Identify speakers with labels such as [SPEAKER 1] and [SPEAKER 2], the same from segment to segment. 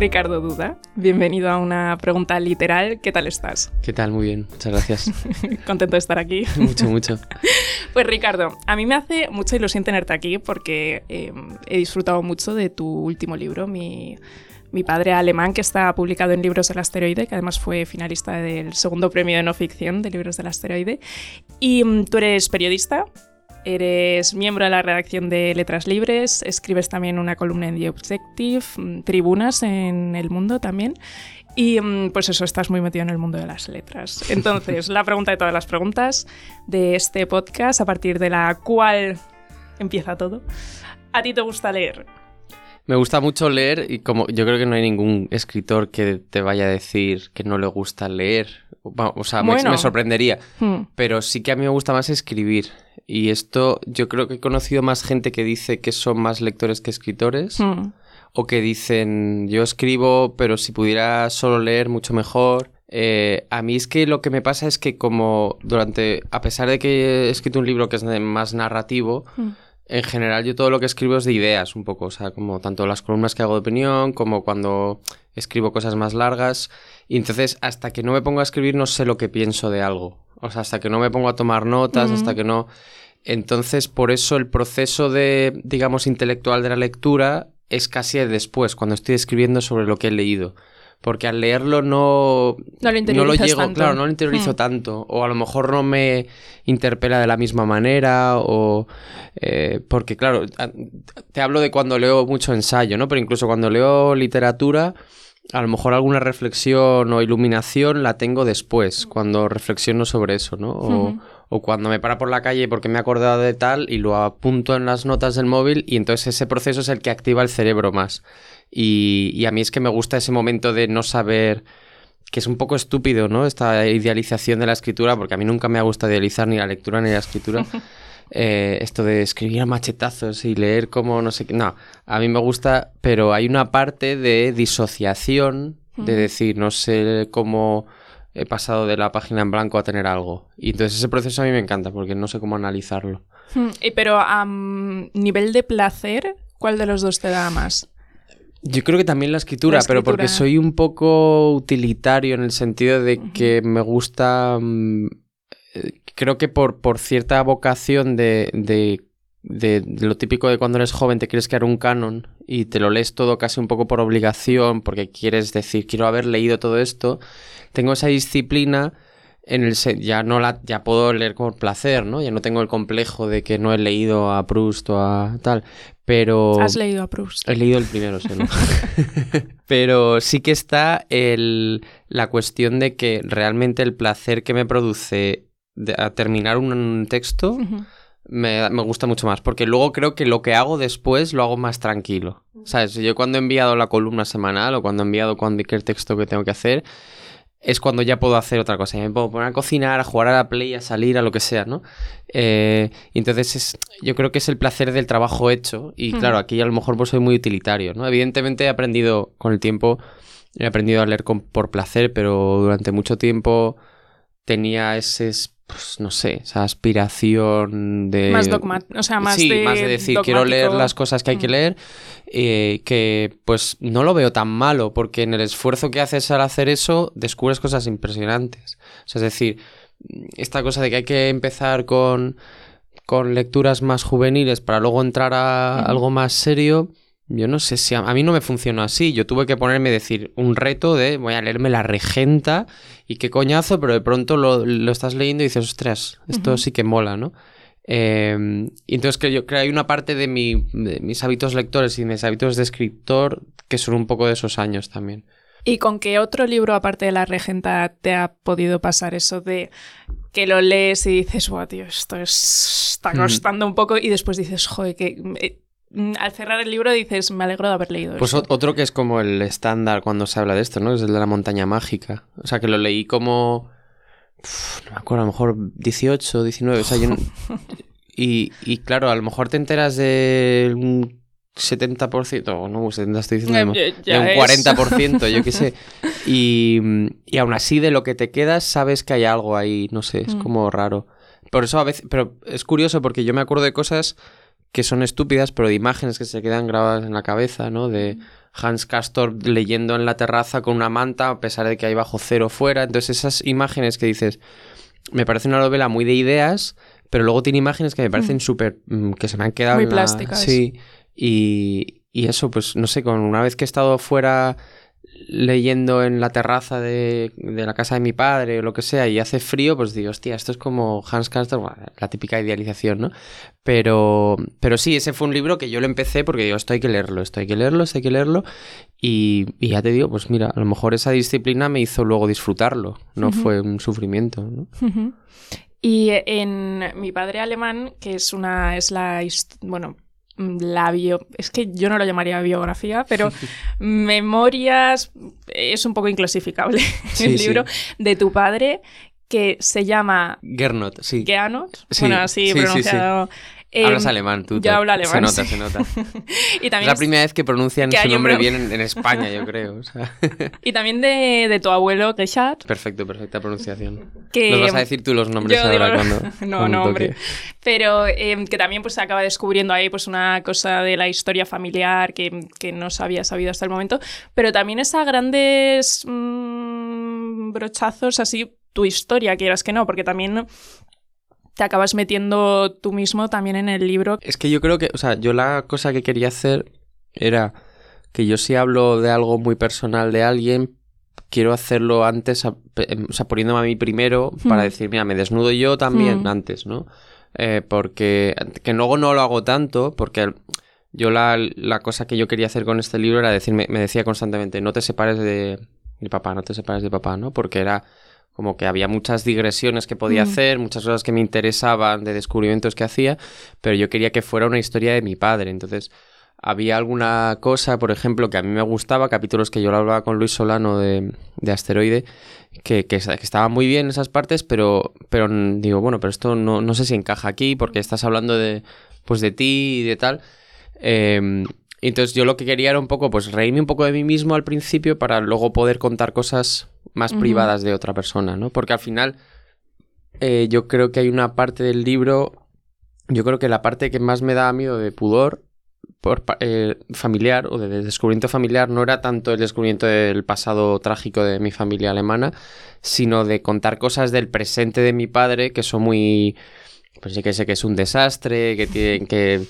[SPEAKER 1] Ricardo Duda, bienvenido a una pregunta literal. ¿Qué tal estás?
[SPEAKER 2] ¿Qué tal? Muy bien, muchas gracias.
[SPEAKER 1] Contento de estar aquí.
[SPEAKER 2] mucho, mucho.
[SPEAKER 1] Pues Ricardo, a mí me hace mucha ilusión tenerte aquí porque eh, he disfrutado mucho de tu último libro, mi, mi padre alemán, que está publicado en Libros del Asteroide, que además fue finalista del segundo premio de no ficción de Libros del Asteroide. Y mm, tú eres periodista, Eres miembro de la redacción de Letras Libres, escribes también una columna en The Objective, mm, tribunas en El Mundo también. Y mm, pues eso, estás muy metido en el mundo de las letras. Entonces, la pregunta de todas las preguntas de este podcast, a partir de la cual empieza todo. ¿A ti te gusta leer?
[SPEAKER 2] Me gusta mucho leer y como yo creo que no hay ningún escritor que te vaya a decir que no le gusta leer. O sea, me, sorprendería. Hmm. Pero sí que a mí me gusta más escribir. Y esto yo creo que he conocido más gente que dice que son más lectores que escritores. Hmm. O que dicen, yo escribo, pero si pudiera solo leer, mucho mejor. Eh, a mí es que lo que me pasa es que como durante, a pesar de que he escrito un libro que es más narrativo, hmm. en general yo todo lo que escribo es de ideas un poco, o sea, como tanto las columnas que hago de opinión como cuando escribo cosas más largas. Y entonces hasta que no me pongo a escribir no sé lo que pienso de algo. O sea, hasta que no me pongo a tomar notas, hasta que no... Entonces, por eso el proceso de, digamos, intelectual de la lectura es casi después, cuando estoy escribiendo sobre lo que he leído. Porque al leerlo no,
[SPEAKER 1] no, lo, llego,
[SPEAKER 2] claro, no lo interiorizo hmm. tanto. O a lo mejor no me interpela de la misma manera. O eh, porque, claro, te hablo de cuando leo mucho ensayo, ¿no? Pero incluso cuando leo literatura, a lo mejor alguna reflexión o iluminación la tengo después, cuando reflexiono sobre eso, ¿no? O, o cuando me para por la calle porque me he acordado de tal y lo apunto en las notas del móvil y entonces ese proceso es el que activa el cerebro más. Y, y a mí es que me gusta ese momento de no saber que es un poco estúpido, ¿no? Esta idealización de la escritura, porque a mí nunca me ha gustado idealizar ni la lectura ni la escritura. Eh, esto de escribir a machetazos y leer como no sé qué. No, a mí me gusta, pero hay una parte de disociación, de decir, no sé cómo he pasado de la página en blanco a tener algo. Y entonces ese proceso a mí me encanta porque no sé cómo analizarlo.
[SPEAKER 1] Hmm, pero a nivel de placer, ¿cuál de los dos te da más?
[SPEAKER 2] Yo creo que también la escritura, pero porque soy un poco utilitario en el sentido de que me gusta... Mm, eh, creo que por, por cierta vocación de, de, de, lo típico de cuando eres joven te quieres crear un canon y te lo lees todo casi un poco por obligación porque quieres decir, quiero haber leído todo esto tengo esa disciplina en el ya no la ya puedo leer con placer, ¿no? Ya no tengo el complejo de que no he leído a Proust o a tal, pero
[SPEAKER 1] Has leído a Proust.
[SPEAKER 2] He leído el primero, sí, ¿no? pero sí que está el, la cuestión de que realmente el placer que me produce a terminar un texto me, me, gusta mucho más, porque luego creo que lo que hago después lo hago más tranquilo. ¿Sabes? Yo cuando he enviado la columna semanal o cuando he enviado cualquier texto que tengo que hacer, es cuando ya puedo hacer otra cosa. me puedo poner a cocinar, a jugar a la play, a salir, a lo que sea, ¿no? Eh, entonces es, yo creo que es el placer del trabajo hecho. Y claro, aquí a lo mejor pues soy muy utilitario, ¿no? Evidentemente he aprendido con el tiempo, he aprendido a leer por placer, pero durante mucho tiempo tenía ese pues no sé, esa aspiración de...
[SPEAKER 1] Más dogma, o sea, más
[SPEAKER 2] sí, más de decir, quiero leer las cosas que hay que mm. leer, eh, que pues no lo veo tan malo, porque en el esfuerzo que haces al hacer eso, descubres cosas impresionantes. O sea, es decir, esta cosa de que hay que empezar con, con lecturas más juveniles para luego entrar a algo más serio, yo no sé si a, mí no me funcionó así. Yo tuve que ponerme, decir, un reto de voy a leerme La Regenta y qué coñazo, pero de pronto lo, estás leyendo y dices, ostras, esto sí que mola, ¿no? Eh, y entonces que yo creo que hay una parte de, mi, de mis hábitos lectores y mis hábitos de escritor que son un poco de esos años también.
[SPEAKER 1] ¿Y con qué otro libro, aparte de La Regenta, te ha podido pasar eso de que lo lees y dices, wow, tío, esto está costando un poco y después dices, joder, que Mm, al cerrar el libro dices, me alegro de haber leído.
[SPEAKER 2] Pues otro que es como el estándar cuando se habla de esto, ¿no? Es el de la montaña mágica. O sea, que lo leí como... no me acuerdo, a lo mejor 18, 19, o sea, yo y, y claro, a lo mejor te enteras de un 70%, o no, 70 estoy diciendo, de un 40%, yo qué sé. Y, y aún así de lo que te quedas sabes que hay algo ahí, no sé, es mm. como raro. Por eso a veces, pero es curioso porque yo me acuerdo de cosas que son estúpidas, pero de imágenes que se quedan grabadas en la cabeza, ¿no? De Hans Castor leyendo en la terraza con una manta, a pesar de que hay bajo cero fuera. Entonces, esas imágenes que dices, me parece una novela muy de ideas, pero luego tiene imágenes que me parecen mm. súper. Mm, que se me han quedado.
[SPEAKER 1] Muy plásticas.
[SPEAKER 2] Sí. Y, y eso, pues no sé, con una vez que he estado fuera leyendo en la terraza de, la casa de mi padre o lo que sea y hace frío, pues digo, hostia, esto es como Hans Castor, la típica idealización, ¿no? Pero, pero sí, ese fue un libro que yo lo empecé porque digo, esto hay que leerlo, esto hay que leerlo, esto hay que leerlo. Y, ya te digo, pues mira, a lo mejor esa disciplina me hizo luego disfrutarlo, no fue un sufrimiento, ¿no?
[SPEAKER 1] Y en Mi padre alemán, que es una, es la, bueno, la bio... Es que yo no lo llamaría biografía, pero memorias es un poco inclasificable. el libro de tu padre que se llama...
[SPEAKER 2] Gernot, sí.
[SPEAKER 1] Gernot, bueno, así pronunciado
[SPEAKER 2] Hablas em, alemán, tú.
[SPEAKER 1] Yo hablo alemán.
[SPEAKER 2] Se nota, se nota. y también es la primera vez que pronuncian su nombre bien en, España, yo creo.
[SPEAKER 1] y también de, de, tu abuelo, Geshat.
[SPEAKER 2] Perfecto, perfecta pronunciación. Que... Nos vas a decir tú los nombres ahora cuando.
[SPEAKER 1] no, no, hombre. Pero em, que también pues, se acaba descubriendo ahí pues, una cosa de la historia familiar que, que no se había sabido hasta el momento. Pero también es a grandes mmm, brochazos así tu historia, quieras que no, porque también te acabas metiendo tú mismo también en el libro.
[SPEAKER 2] Es que yo creo que, o sea, yo la cosa que quería hacer era que yo si hablo de algo muy personal de alguien, quiero hacerlo antes, em, o sea, poniéndome a mí primero para hmm. decir, mira, me desnudo yo también hmm. antes, ¿no? Eh, porque que luego no lo hago tanto, porque yo la, la, cosa que yo quería hacer con este libro era decirme, me decía constantemente, no te separes de mi papá, no te separes de papá, ¿no? Porque era como que había muchas digresiones que podía mm. hacer, muchas cosas que me interesaban de descubrimientos que hacía, pero yo quería que fuera una historia de mi padre. Entonces, había alguna cosa, por ejemplo, que a mí me gustaba, capítulos que yo lo hablaba con Luis Solano de, de Asteroide, que, que, estaban muy bien esas partes, pero, pero digo, bueno, pero esto no, no sé si encaja aquí, porque estás hablando de, pues de ti y de tal. Eh, entonces yo lo que quería era un poco, pues reírme un poco de mí mismo al principio para luego poder contar cosas más privadas de otra persona, ¿no? Porque al final eh, yo creo que hay una parte del libro, yo creo que la parte que más me da miedo de pudor por, eh, familiar o de descubrimiento familiar no era tanto el descubrimiento del pasado trágico de mi familia alemana, sino de contar cosas del presente de mi padre que son muy pues sí que sé que es un desastre, que tienen que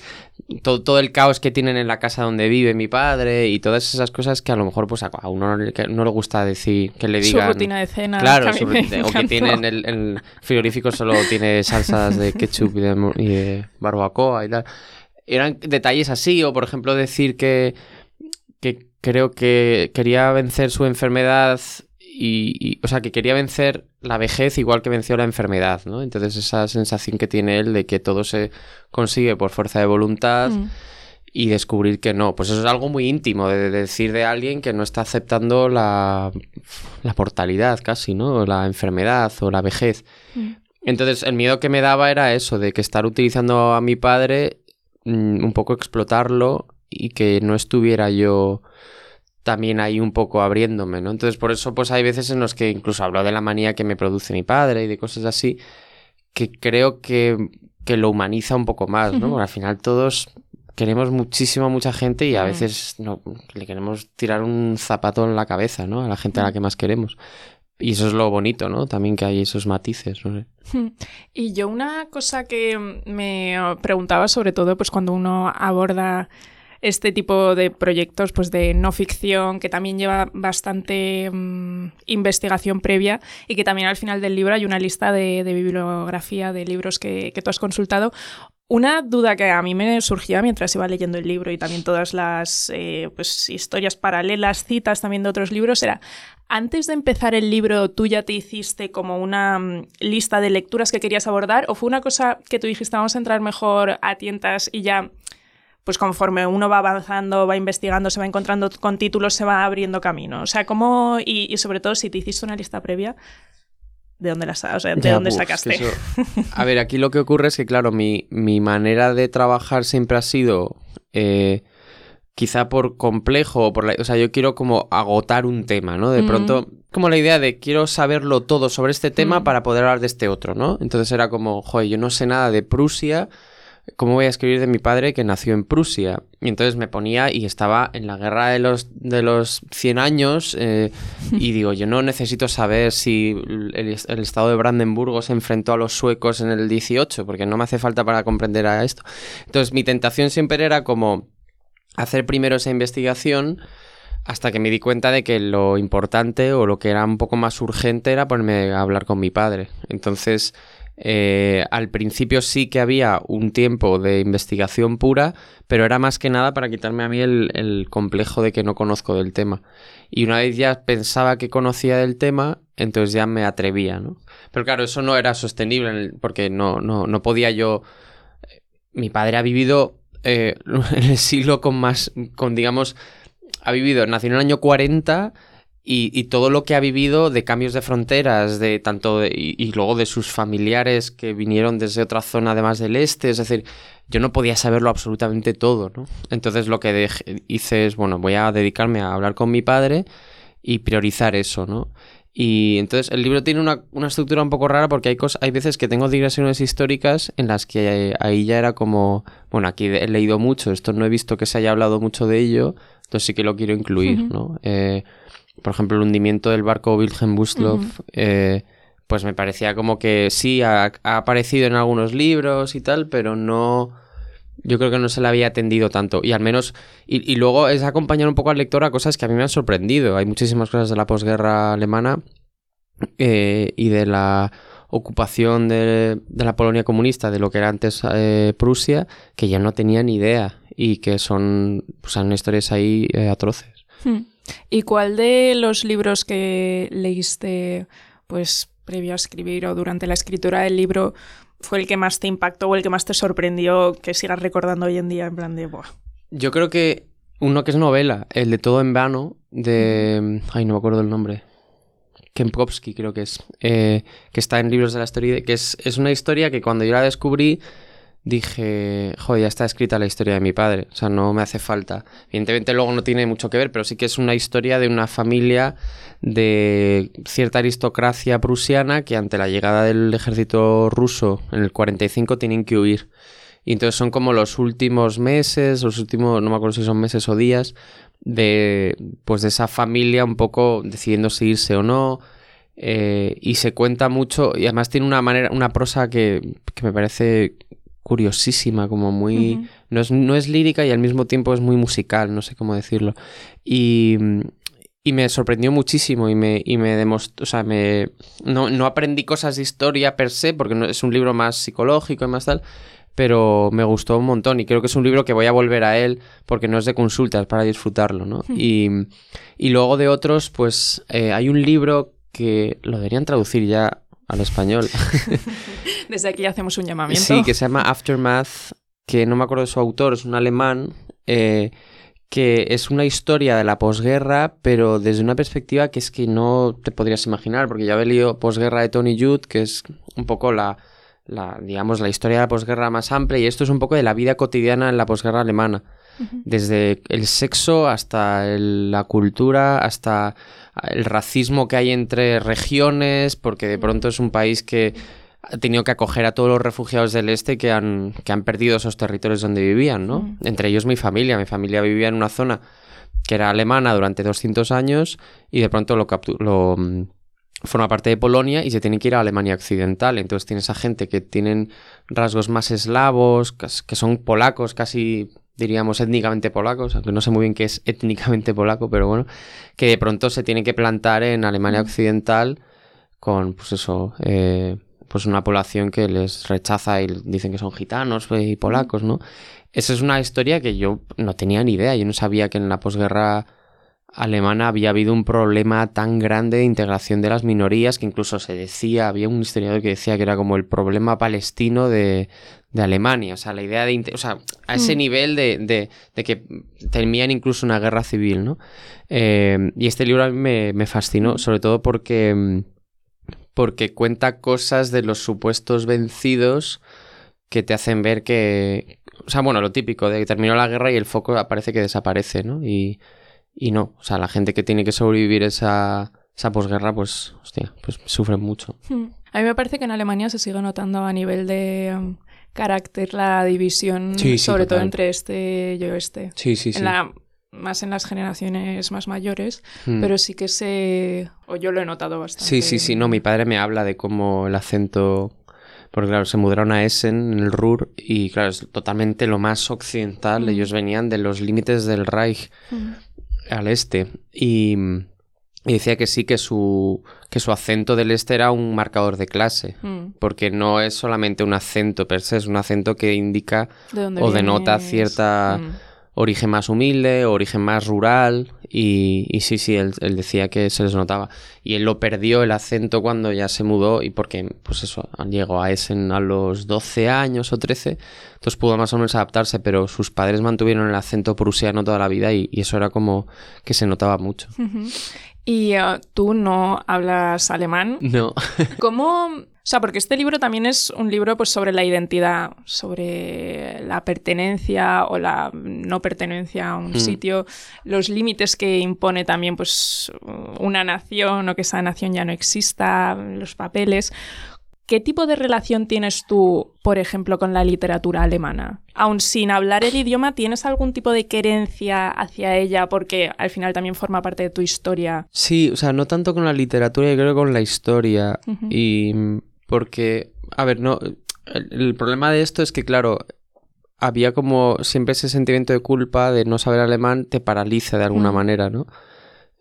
[SPEAKER 2] todo, todo, el caos que tienen en la casa donde vive mi padre y todas esas cosas que a lo mejor pues a uno no, le gusta decir que le digan
[SPEAKER 1] su rutina de cena
[SPEAKER 2] claro su rutina, o que tienen el, el, frigorífico solo tiene salsas de ketchup y de, barbacoa y tal. Eran detalles así o por ejemplo decir que que creo que quería vencer su enfermedad y, o sea, que quería vencer la vejez igual que venció la enfermedad, ¿no? Entonces esa sensación que tiene él de que todo se consigue por fuerza de voluntad mm. y descubrir que no, pues eso es algo muy íntimo de, decir de alguien que no está aceptando la, la mortalidad casi, ¿no? La enfermedad o la vejez. Mm. Entonces el miedo que me daba era eso, de que estar utilizando a mi padre, mm, un poco explotarlo y que no estuviera yo también ahí un poco abriéndome, ¿no? Entonces, por eso, pues hay veces en los que incluso hablo de la manía que me produce mi padre y de cosas así, que creo que, que lo humaniza un poco más, ¿no? Porque al final todos queremos muchísimo a mucha gente y a veces no, le queremos tirar un zapato en la cabeza, ¿no? A la gente a la que más queremos. Y eso es lo bonito, ¿no? También que hay esos matices, ¿no?
[SPEAKER 1] Y yo una cosa que me preguntaba sobre todo, pues cuando uno aborda este tipo de proyectos pues de no ficción que también lleva bastante mm, investigación previa y que también al final del libro hay una lista de, bibliografía de libros que, tú has consultado. Una duda que a mí me surgía mientras iba leyendo el libro y también todas las eh, pues, historias paralelas, citas también de otros libros, era, antes de empezar el libro, ¿tú ya te hiciste como una mm, lista de lecturas que querías abordar o fue una cosa que tú dijiste, vamos a entrar mejor a tientas y ya pues conforme uno va avanzando, va investigando, se va encontrando con títulos, se va abriendo camino. O sea, cómo, y, sobre todo si te hiciste una lista previa, ¿de dónde, la, o sea, ¿de dónde sacaste?
[SPEAKER 2] A ver, aquí lo que ocurre es que, claro, mi, mi manera de trabajar siempre ha sido... Eh, quizá por complejo, o, por o sea, yo quiero como agotar un tema, ¿no? De pronto, como la idea de quiero saberlo todo sobre este tema para poder hablar de este otro, ¿no? Entonces era como, joder, yo no sé nada de Prusia, ¿cómo voy a escribir de mi padre que nació en Prusia? Y entonces me ponía y estaba en la guerra de los, de los 100 años eh, y digo, yo no necesito saber si el, estado de Brandenburgo se enfrentó a los suecos en el 18, porque no me hace falta para comprender a esto. Entonces mi tentación siempre era como hacer primero esa investigación hasta que me di cuenta de que lo importante o lo que era un poco más urgente era ponerme a hablar con mi padre. Entonces, eh, al principio sí que había un tiempo de investigación pura, pero era más que nada para quitarme a mí el, complejo de que no conozco del tema. Y una vez ya pensaba que conocía del tema, entonces ya me atrevía, ¿no? Pero claro, eso no era sostenible porque no, no, no podía yo... Eh, mi padre ha vivido eh, en el siglo con más, con digamos, ha vivido, nació en el año 40 y, todo lo que ha vivido de cambios de fronteras, de tanto y, luego de sus familiares que vinieron desde otra zona además del este, es decir, yo no podía saberlo absolutamente todo, ¿no? Entonces lo que hice es, bueno, voy a dedicarme a hablar con mi padre y priorizar eso, ¿no? Y entonces el libro tiene una, una, estructura un poco rara porque hay, cosas, hay veces que tengo digresiones históricas en las que ahí ya era como, bueno, aquí he leído mucho, esto no he visto que se haya hablado mucho de ello, entonces sí que lo quiero incluir, ¿no? Eh, por ejemplo, el hundimiento del barco Wilhelm Buslov, eh, pues me parecía como que sí, ha, aparecido en algunos libros y tal, pero no... Yo creo que no se le había atendido tanto. Y al menos. Y, luego es acompañar un poco al lector a cosas que a mí me han sorprendido. Hay muchísimas cosas de la posguerra alemana eh, y de la ocupación de, la Polonia comunista, de lo que era antes Prusia, que ya no tenía ni idea y que son, pues, son historias ahí eh, atroces. Hmm.
[SPEAKER 1] ¿Y cuál de los libros que leíste pues previo a escribir o durante la escritura del libro fue el que más te impactó o el que más te sorprendió que sigas recordando hoy en día en plan de Buah.
[SPEAKER 2] Yo creo que uno que es novela, el de Todo en Vano, de... Ay, no me acuerdo el nombre. Kempkowski creo que es, eh, que está en Libros de la Historia, que es, es una historia que cuando yo la descubrí dije, joder, ya está escrita la historia de mi padre, o sea, no me hace falta. Evidentemente luego no tiene mucho que ver, pero sí que es una historia de una familia de cierta aristocracia prusiana que ante la llegada del ejército ruso en el 45 tienen que huir. Y entonces son como los últimos meses, los últimos, no me acuerdo si son meses o días, de pues de esa familia un poco decidiendo si irse o no. Eh, y se cuenta mucho, y además tiene una manera, una prosa que, que me parece curiosísima, como muy... no, es, no es lírica y al mismo tiempo es muy musical, no sé cómo decirlo. Y, y me sorprendió muchísimo y me, y me demostró, o sea, me, no, no, aprendí cosas de historia per se, porque no, es un libro más psicológico y más tal, pero me gustó un montón y creo que es un libro que voy a volver a él porque no es de consultas, para disfrutarlo, ¿no? y, y, luego de otros, pues eh, hay un libro que lo deberían traducir ya al español.
[SPEAKER 1] Desde aquí hacemos un llamamiento.
[SPEAKER 2] Sí, que se llama Aftermath, que no me acuerdo de su autor, es un alemán, eh, que es una historia de la posguerra, pero desde una perspectiva que es que no te podrías imaginar, porque ya he leído Posguerra de Tony Judd, que es un poco la, la, digamos, la historia de la posguerra más amplia, y esto es un poco de la vida cotidiana en la posguerra alemana. Desde el sexo hasta la cultura, hasta el racismo que hay entre regiones, porque de pronto es un país que ha tenido que acoger a todos los refugiados del este que han, que han perdido esos territorios donde vivían, ¿no? Mm. Entre ellos mi familia. Mi familia vivía en una zona que era alemana durante 200 años y de pronto lo, lo mm, forma parte de Polonia y se tiene que ir a Alemania Occidental. Entonces tienes a gente que tienen rasgos más eslavos, que son polacos, casi diríamos étnicamente polacos, aunque no sé muy bien qué es étnicamente polaco, pero bueno, que de pronto se tiene que plantar en Alemania Occidental con, pues eso, eh, pues una población que les rechaza y dicen que son gitanos y polacos, ¿no? Esa es una historia que yo no tenía ni idea, yo no sabía que en la posguerra alemana había habido un problema tan grande de integración de las minorías que incluso se decía, había un historiador que decía que era como el problema palestino de, de Alemania, o sea, la idea de, o sea, a ese mm. nivel de, de, de, que temían incluso una guerra civil, ¿no? Eh, y este libro a mí me, me fascinó, sobre todo porque, porque cuenta cosas de los supuestos vencidos que te hacen ver que, o sea, bueno, lo típico de que terminó la guerra y el foco aparece que desaparece, ¿no? Y, y no, o sea, la gente que tiene que sobrevivir esa, esa posguerra, pues, hostia, pues sufre mucho.
[SPEAKER 1] Hmm. A mí me parece que en Alemania se sigue notando a nivel de um, carácter la división, sobre todo entre este y oeste.
[SPEAKER 2] Sí, sí, sí.
[SPEAKER 1] más en las generaciones más mayores, hmm. pero sí que se... o yo lo he notado bastante.
[SPEAKER 2] Sí, sí, sí, no, mi padre me habla de cómo el acento... Porque claro, se mudaron a Essen, en el Ruhr, y claro, es totalmente lo más occidental. Hmm. Ellos venían de los límites del Reich hmm. Al este. Y, y decía que sí, que su, que su acento del este era un marcador de clase, mm. porque no es solamente un acento per se, es un acento que indica o denota cierta mm. Origen más humilde, origen más rural, y, y sí, sí, él, decía que se les notaba. Y él lo perdió el acento cuando ya se mudó, y porque, pues eso, llegó a Essen a los 12 años o 13, entonces pudo más o menos adaptarse, pero sus padres mantuvieron el acento prusiano toda la vida, y, eso era como que se notaba mucho.
[SPEAKER 1] Y eh, tú no hablas alemán.
[SPEAKER 2] No.
[SPEAKER 1] ¿Cómo...? O sea, porque este libro también es un libro pues, sobre la identidad, sobre la pertenencia o la no pertenencia a un mm. sitio, los límites que impone también pues, una nación o que esa nación ya no exista, los papeles. ¿Qué tipo de relación tienes tú, por ejemplo, con la literatura alemana? Aun sin hablar el idioma, ¿tienes algún tipo de querencia hacia ella porque al final también forma parte de tu historia?
[SPEAKER 2] Sí, o sea, no tanto con la literatura, yo creo con la historia. Y porque, a ver, no, el, problema de esto es que, claro, había como siempre ese sentimiento de culpa de no saber alemán te paraliza de alguna manera, ¿no?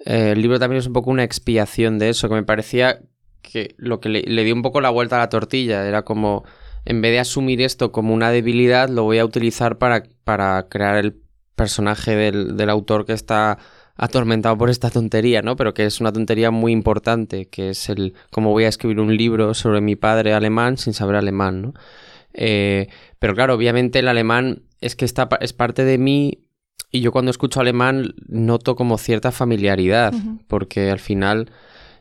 [SPEAKER 2] Eh, el libro también es un poco una expiación de eso, que me parecía que lo que le, dio un poco la vuelta a la tortilla era como, en vez de asumir esto como una debilidad, lo voy a utilizar para, para crear el personaje del, del autor que está atormentado por esta tontería, ¿no? Pero que es una tontería muy importante, que es el cómo voy a escribir un libro sobre mi padre alemán sin saber alemán, ¿no? Eh, pero claro, obviamente el alemán es que está, es parte de mí y yo cuando escucho alemán noto como cierta familiaridad, porque al final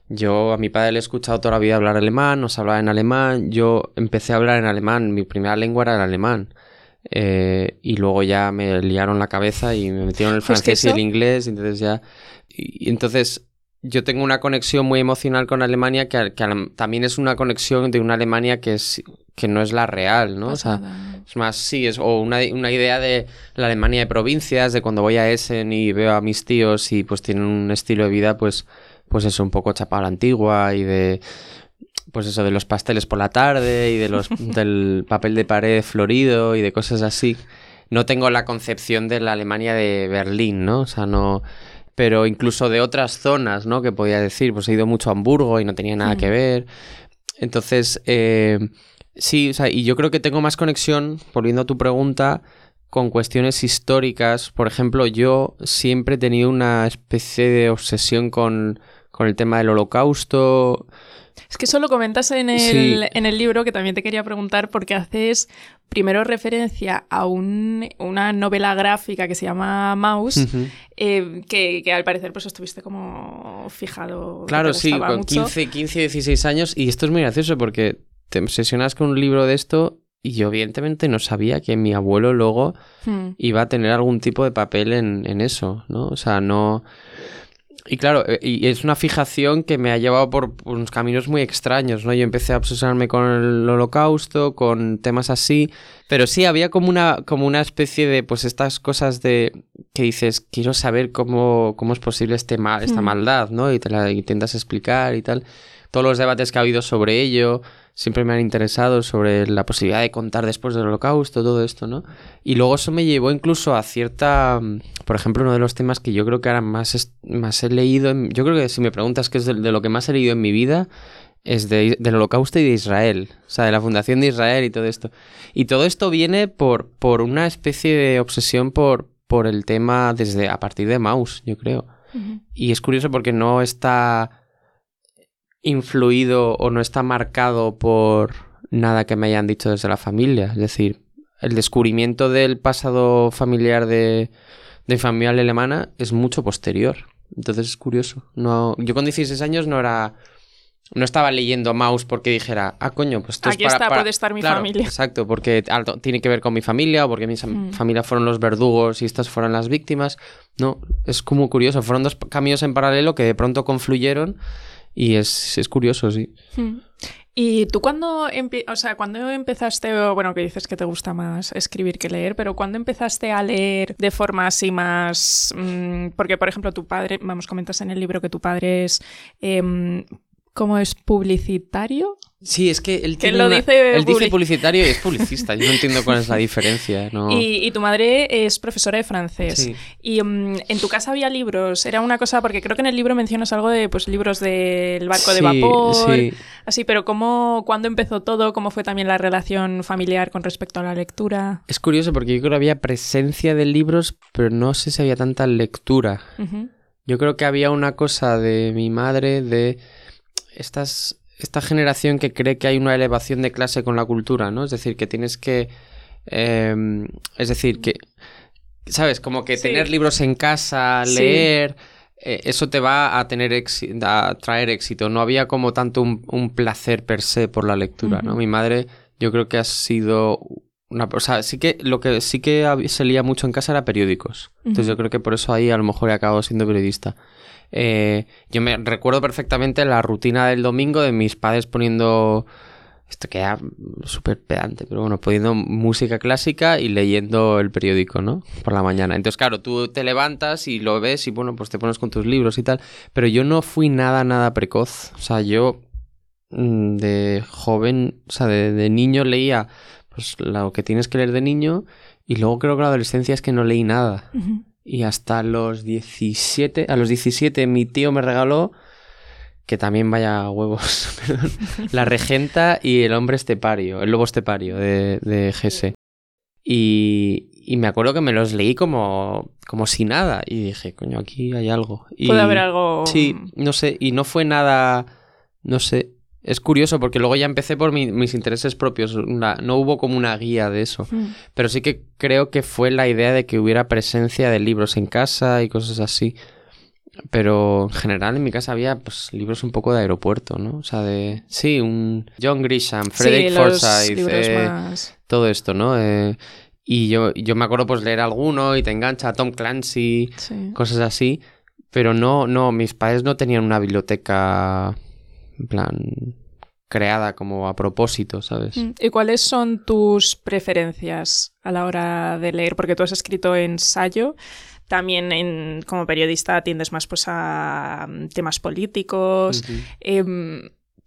[SPEAKER 2] yo a mi padre le he escuchado toda la vida hablar alemán, nos hablaba en alemán, yo empecé a hablar en alemán, mi primera lengua era el alemán. Eh, y luego ya me liaron la cabeza y me metieron el francés y el inglés, entonces ya... Y, entonces yo tengo una conexión muy emocional con Alemania que, también es una conexión de una Alemania que, es, que no es la real, ¿no? O sea, es más, sí, es o una, una, idea de la Alemania de provincias, de cuando voy a Essen y veo a mis tíos y pues tienen un estilo de vida pues pues eso, un poco chapada antigua y de pues eso, de los pasteles por la tarde y de los, del papel de pared florido y de cosas así. No tengo la concepción de la Alemania de Berlín, ¿no? O sea, no... Pero incluso de otras zonas, ¿no? Que podía decir, pues he ido mucho a Hamburgo y no tenía nada que ver. Entonces, eh, sí, o sea, y yo creo que tengo más conexión, volviendo a tu pregunta, con cuestiones históricas. Por ejemplo, yo siempre he tenido una especie de obsesión con con el tema del holocausto.
[SPEAKER 1] Es que eso lo comentas en el, en el libro, que también te quería preguntar, porque haces primero referencia a una novela gráfica que se llama Mouse, eh, que, al parecer pues estuviste como fijado.
[SPEAKER 2] Claro, sí, con 15, 15, 16 años, y esto es muy gracioso porque te obsesionas con un libro de esto y yo evidentemente no sabía que mi abuelo luego hmm. iba a tener algún tipo de papel en, en eso, ¿no? O sea, no... Y claro, eh, y es una fijación que me ha llevado por unos caminos muy extraños, ¿no? Yo empecé a obsesionarme con el holocausto, con temas así, pero sí había como una, como una especie de, pues estas cosas de que dices, quiero saber cómo, cómo es posible este mal, esta maldad, ¿no? Y te la intentas explicar y tal. Todos los debates que ha habido sobre ello, siempre me han interesado sobre la posibilidad de contar después del holocausto, todo esto, ¿no? Y luego eso me llevó incluso a cierta, por ejemplo, uno de los temas que yo creo que ahora más, más he leído, yo creo que si me preguntas qué es de, lo que más he leído en mi vida, es del holocausto y de Israel, o sea, de la fundación de Israel y todo esto. Y todo esto viene por, por una especie de obsesión por, por el tema desde a partir de Maus, yo creo. Y es curioso porque no está influido o no está marcado por nada que me hayan dicho desde la familia. Es decir, el descubrimiento del pasado familiar de, de familia alemana es mucho posterior. Entonces es curioso. No, yo con 16 años no era. No estaba leyendo Maus porque dijera, ah, coño, pues
[SPEAKER 1] esto Aquí es para, está, puede estar mi familia.
[SPEAKER 2] Exacto, porque tiene que ver con mi familia o porque mi mm. familia fueron los verdugos y estas fueron las víctimas. No, es como curioso. Fueron dos caminos en paralelo que de pronto confluyeron y es, curioso, sí. Hmm.
[SPEAKER 1] ¿Y tú cuando, o sea, cuando empezaste, bueno, que dices que te gusta más escribir que leer, pero cuando empezaste a leer de forma así más... Mm, porque, por ejemplo, tu padre, vamos, comentas en el libro que tu padre es... Eh, ¿Cómo es publicitario?
[SPEAKER 2] Sí, es que él, lo dice, él dice publicitario y es publicista. Yo no entiendo cuál es la diferencia.
[SPEAKER 1] Y, tu madre es profesora de francés. Y mm, en tu casa había libros. Era una cosa, porque creo que en el libro mencionas algo de pues libros del barco de vapor. Sí. Así, pero ¿cómo, ¿cuándo empezó todo? ¿Cómo fue también la relación familiar con respecto a la lectura?
[SPEAKER 2] Es curioso porque yo creo que había presencia de libros, pero no sé si había tanta lectura. Yo creo que había una cosa de mi madre de estas esta generación que cree que hay una elevación de clase con la cultura, ¿no? Es decir, que tienes que... Em, es decir, que... ¿Sabes? Como que tener libros en casa, leer... Eh, eso te va a tener a traer éxito. No había como tanto un, placer per se por la lectura, ¿no? Mi madre, yo creo que ha sido una, o sea, sí que lo que sí que se leía mucho en casa era periódicos. Entonces yo creo que por eso ahí a lo mejor he acabado siendo periodista. Eh, yo me recuerdo perfectamente la rutina del domingo de mis padres poniendo. Esto queda súper pedante, pero bueno, poniendo música clásica y leyendo el periódico, ¿no? Por la mañana. Entonces, claro, tú te levantas y lo ves y bueno, pues te pones con tus libros y tal. Pero yo no fui nada, nada precoz. O sea, yo mm, de joven, o sea, de, niño leía pues lo que tienes que leer de niño y luego creo que la adolescencia es que no leí nada. Y hasta los 17, a los 17 mi tío me regaló, que también vaya huevos, la regenta y el hombre estepario, el lobo estepario de, de Gese. Y, y, me acuerdo que me los leí como, como si nada. Y dije, coño, aquí hay algo. Y,
[SPEAKER 1] Puede haber algo.
[SPEAKER 2] Sí, no sé. Y no fue nada. No sé. Es curioso porque luego ya empecé por mis intereses propios, no hubo como una guía de eso, mm. pero sí que creo que fue la idea de que hubiera presencia de libros en casa y cosas así. Pero en general en mi casa había pues libros un poco de aeropuerto, ¿no? O sea, de... Sí, un John Grisham, Frederick Forsyth, eh, todo esto, ¿no? Eh, y yo, yo me acuerdo pues leer alguno y te engancha, Tom Clancy, cosas así. Pero no, no, mis padres no tenían una biblioteca en plan creada como a propósito, ¿sabes? Mm,
[SPEAKER 1] ¿Y cuáles son tus preferencias a la hora de leer? Porque tú has escrito ensayo, también en, como periodista tiendes más pues a mm, temas políticos.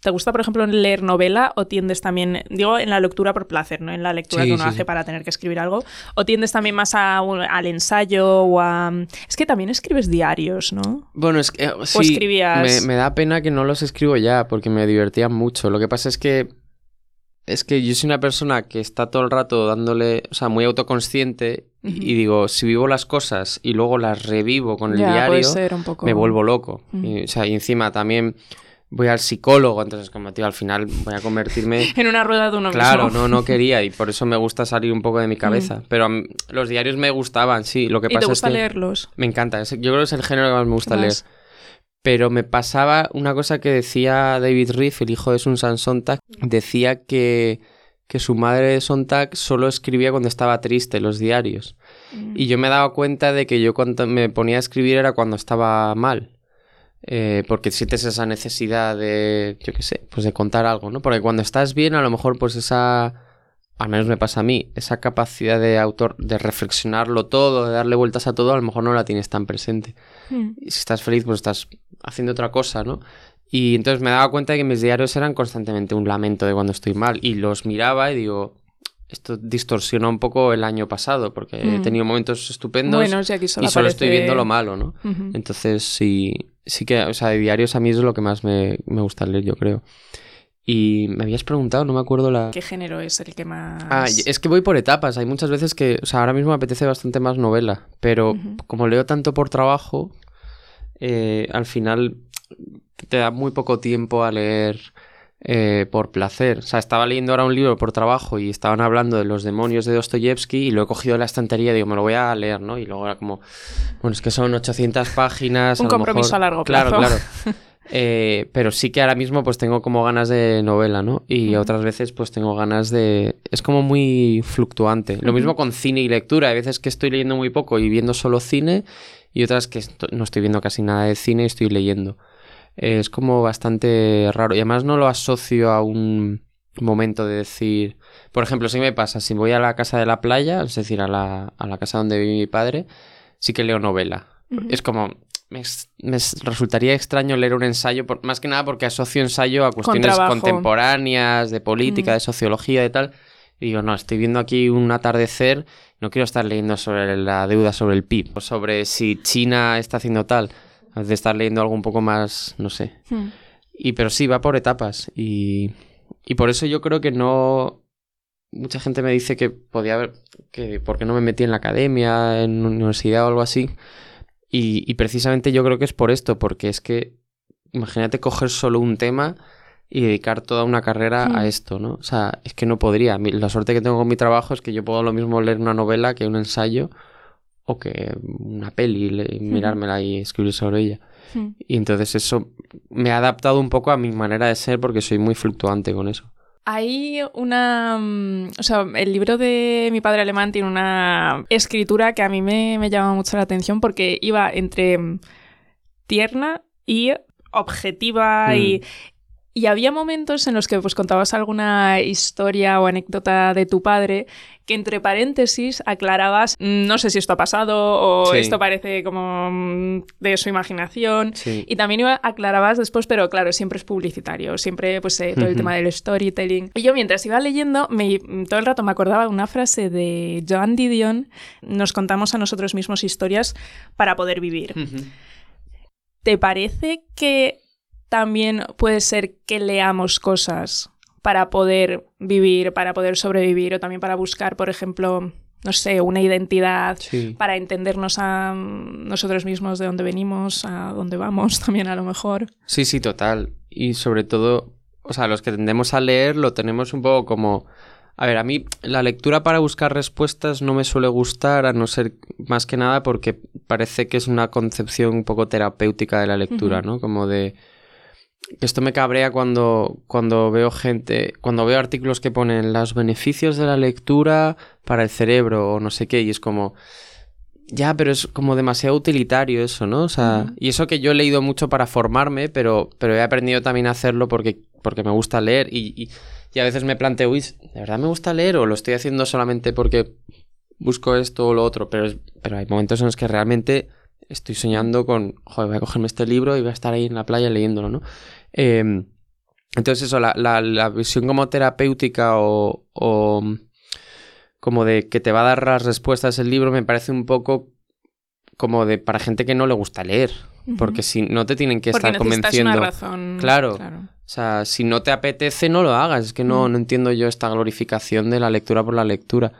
[SPEAKER 1] ¿Te gusta, por ejemplo, leer novela o tiendes también, digo, en la lectura por placer, no en la lectura que uno hace para tener que escribir algo? ¿O tiendes también más al ensayo o a... Es que también escribes diarios, ¿no?
[SPEAKER 2] Bueno, es que... sí, escribías... me, da pena que no los escribo ya porque me divertían mucho. Lo que pasa es que... Es que yo soy una persona que está todo el rato dándole, o sea, muy autoconsciente y digo, si vivo las cosas y luego las revivo con el diario, me vuelvo loco. o sea, y encima también voy al psicólogo, entonces como tío, al final voy a convertirme...
[SPEAKER 1] en una rueda de uno
[SPEAKER 2] claro, no, no quería y por eso me gusta salir un poco de mi cabeza. Mm. Pero los diarios me gustaban, sí, lo que
[SPEAKER 1] ¿Y
[SPEAKER 2] pasa
[SPEAKER 1] te gusta
[SPEAKER 2] es que
[SPEAKER 1] leerlos?
[SPEAKER 2] Me encanta, yo creo que es el género que más me gusta leer. Pero me pasaba una cosa que decía David Riff, el hijo de Susan Sontag, decía que, que su madre Sontag solo escribía cuando estaba triste los diarios. Mm. Y yo me daba cuenta de que yo cuando me ponía a escribir era cuando estaba mal. Eh, porque sientes esa necesidad de, yo qué sé, pues de contar algo, ¿no? Porque cuando estás bien, a lo mejor pues esa, al menos me pasa a mí, esa capacidad de autor de reflexionarlo todo, de darle vueltas a todo, a lo mejor no la tienes tan presente. Hmm. Y si estás feliz, pues estás haciendo otra cosa, ¿no? Y entonces me daba cuenta de que mis diarios eran constantemente un lamento de cuando estoy mal. Y los miraba y digo, esto distorsiona un poco el año pasado, porque he hmm. tenido momentos estupendos y solo estoy viendo lo malo, ¿no? Entonces sí, sí que, o sea, de diarios a mí es lo que más me, gusta leer, yo creo. Y me habías preguntado, no me acuerdo la...
[SPEAKER 1] ¿Qué género es el que más...?
[SPEAKER 2] Ah, es que voy por etapas. Hay muchas veces que... O sea, ahora mismo me apetece bastante más novela. Pero como leo tanto por trabajo, eh, al final te da muy poco tiempo a leer eh, por placer. O sea, estaba leyendo ahora un libro por trabajo y estaban hablando de los demonios de Dostoyevsky y lo he cogido de la estantería y digo, me lo voy a leer, ¿no? Y luego era como, bueno, es que son 800 páginas.
[SPEAKER 1] un compromiso a largo
[SPEAKER 2] plazo. Claro, claro. Eh, pero sí que ahora mismo pues tengo como ganas de novela, ¿no? Y otras veces pues tengo ganas de... Es como muy fluctuante. Lo mismo con cine y lectura. Hay veces que estoy leyendo muy poco y viendo solo cine y otras que no estoy viendo casi nada de cine y estoy leyendo. Es como bastante raro. Y además no lo asocio a un momento de decir... Por ejemplo, si me pasa, si voy a la casa de la playa, es decir, a la, a la casa donde vive mi padre, sí que leo novela. Es como, me, resultaría extraño leer un ensayo, por, más que nada porque asocio ensayo a cuestiones contemporáneas, de política, de sociología, y tal. Y digo, no, estoy viendo aquí un atardecer, no quiero estar leyendo sobre la deuda sobre el PIB, o sobre si China está haciendo tal, de estar leyendo algo un poco más, no sé. Hmm. Y pero sí, va por etapas. Y, y por eso yo creo que no. Mucha gente me dice que podía haber. que por qué no me metí en la academia, en universidad o algo así. Y, y precisamente yo creo que es por esto, porque es que. Imagínate coger solo un tema y dedicar toda una carrera a hmm. esto, ¿no? O sea, es que no podría. La suerte que tengo con mi trabajo es que yo puedo lo mismo leer una novela que un ensayo o que una peli, mirármela y escribir sobre ella. Y entonces eso me ha adaptado un poco a mi manera de ser porque soy muy fluctuante con eso.
[SPEAKER 1] Hay una... Mm, o sea, el libro de mi padre alemán tiene una escritura que a mí me, me llama mucho la atención porque iba entre mm, tierna y objetiva y, y había momentos en los que pues contabas alguna historia o anécdota de tu padre que entre paréntesis aclarabas, mm, no sé si esto ha pasado o esto parece como mm, de su imaginación. Y también aclarabas después, pero claro, siempre es publicitario, siempre pues eh, todo el tema del storytelling. Y yo mientras iba leyendo, me, todo el rato me acordaba una frase de Joan Didion, nos contamos a nosotros mismos historias para poder vivir. ¿Te parece que también puede ser que leamos cosas para poder vivir, para poder sobrevivir o también para buscar, por ejemplo, no sé, una identidad, para entendernos a nosotros mismos de dónde venimos, a dónde vamos también a lo mejor.
[SPEAKER 2] Sí, sí, total. Y sobre todo, o sea, los que tendemos a leer lo tenemos un poco como... A ver, a mí la lectura para buscar respuestas no me suele gustar, a no ser más que nada porque parece que es una concepción un poco terapéutica de la lectura, ¿no? Como de esto me cabrea cuando, cuando veo gente, cuando veo artículos que ponen los beneficios de la lectura para el cerebro o no sé qué, y es como, ya, pero es como demasiado utilitario eso, ¿no? O sea, y eso que yo he leído mucho para formarme, pero, pero he aprendido también a hacerlo porque, porque me gusta leer y, y, a veces me planteo, uy, ¿de verdad me gusta leer o lo estoy haciendo solamente porque busco esto o lo otro? Pero, pero hay momentos en los que realmente estoy soñando con, joder, voy a cogerme este libro y voy a estar ahí en la playa leyéndolo, ¿no? Em, entonces eso, la, la, visión como terapéutica o, o, como de que te va a dar las respuestas el libro me parece un poco como de para gente que no le gusta leer. Porque si no te tienen que estar convenciendo.
[SPEAKER 1] Una razón,
[SPEAKER 2] claro, O sea, si no te apetece, no lo hagas. Es que no, no entiendo yo esta glorificación de la lectura por la lectura.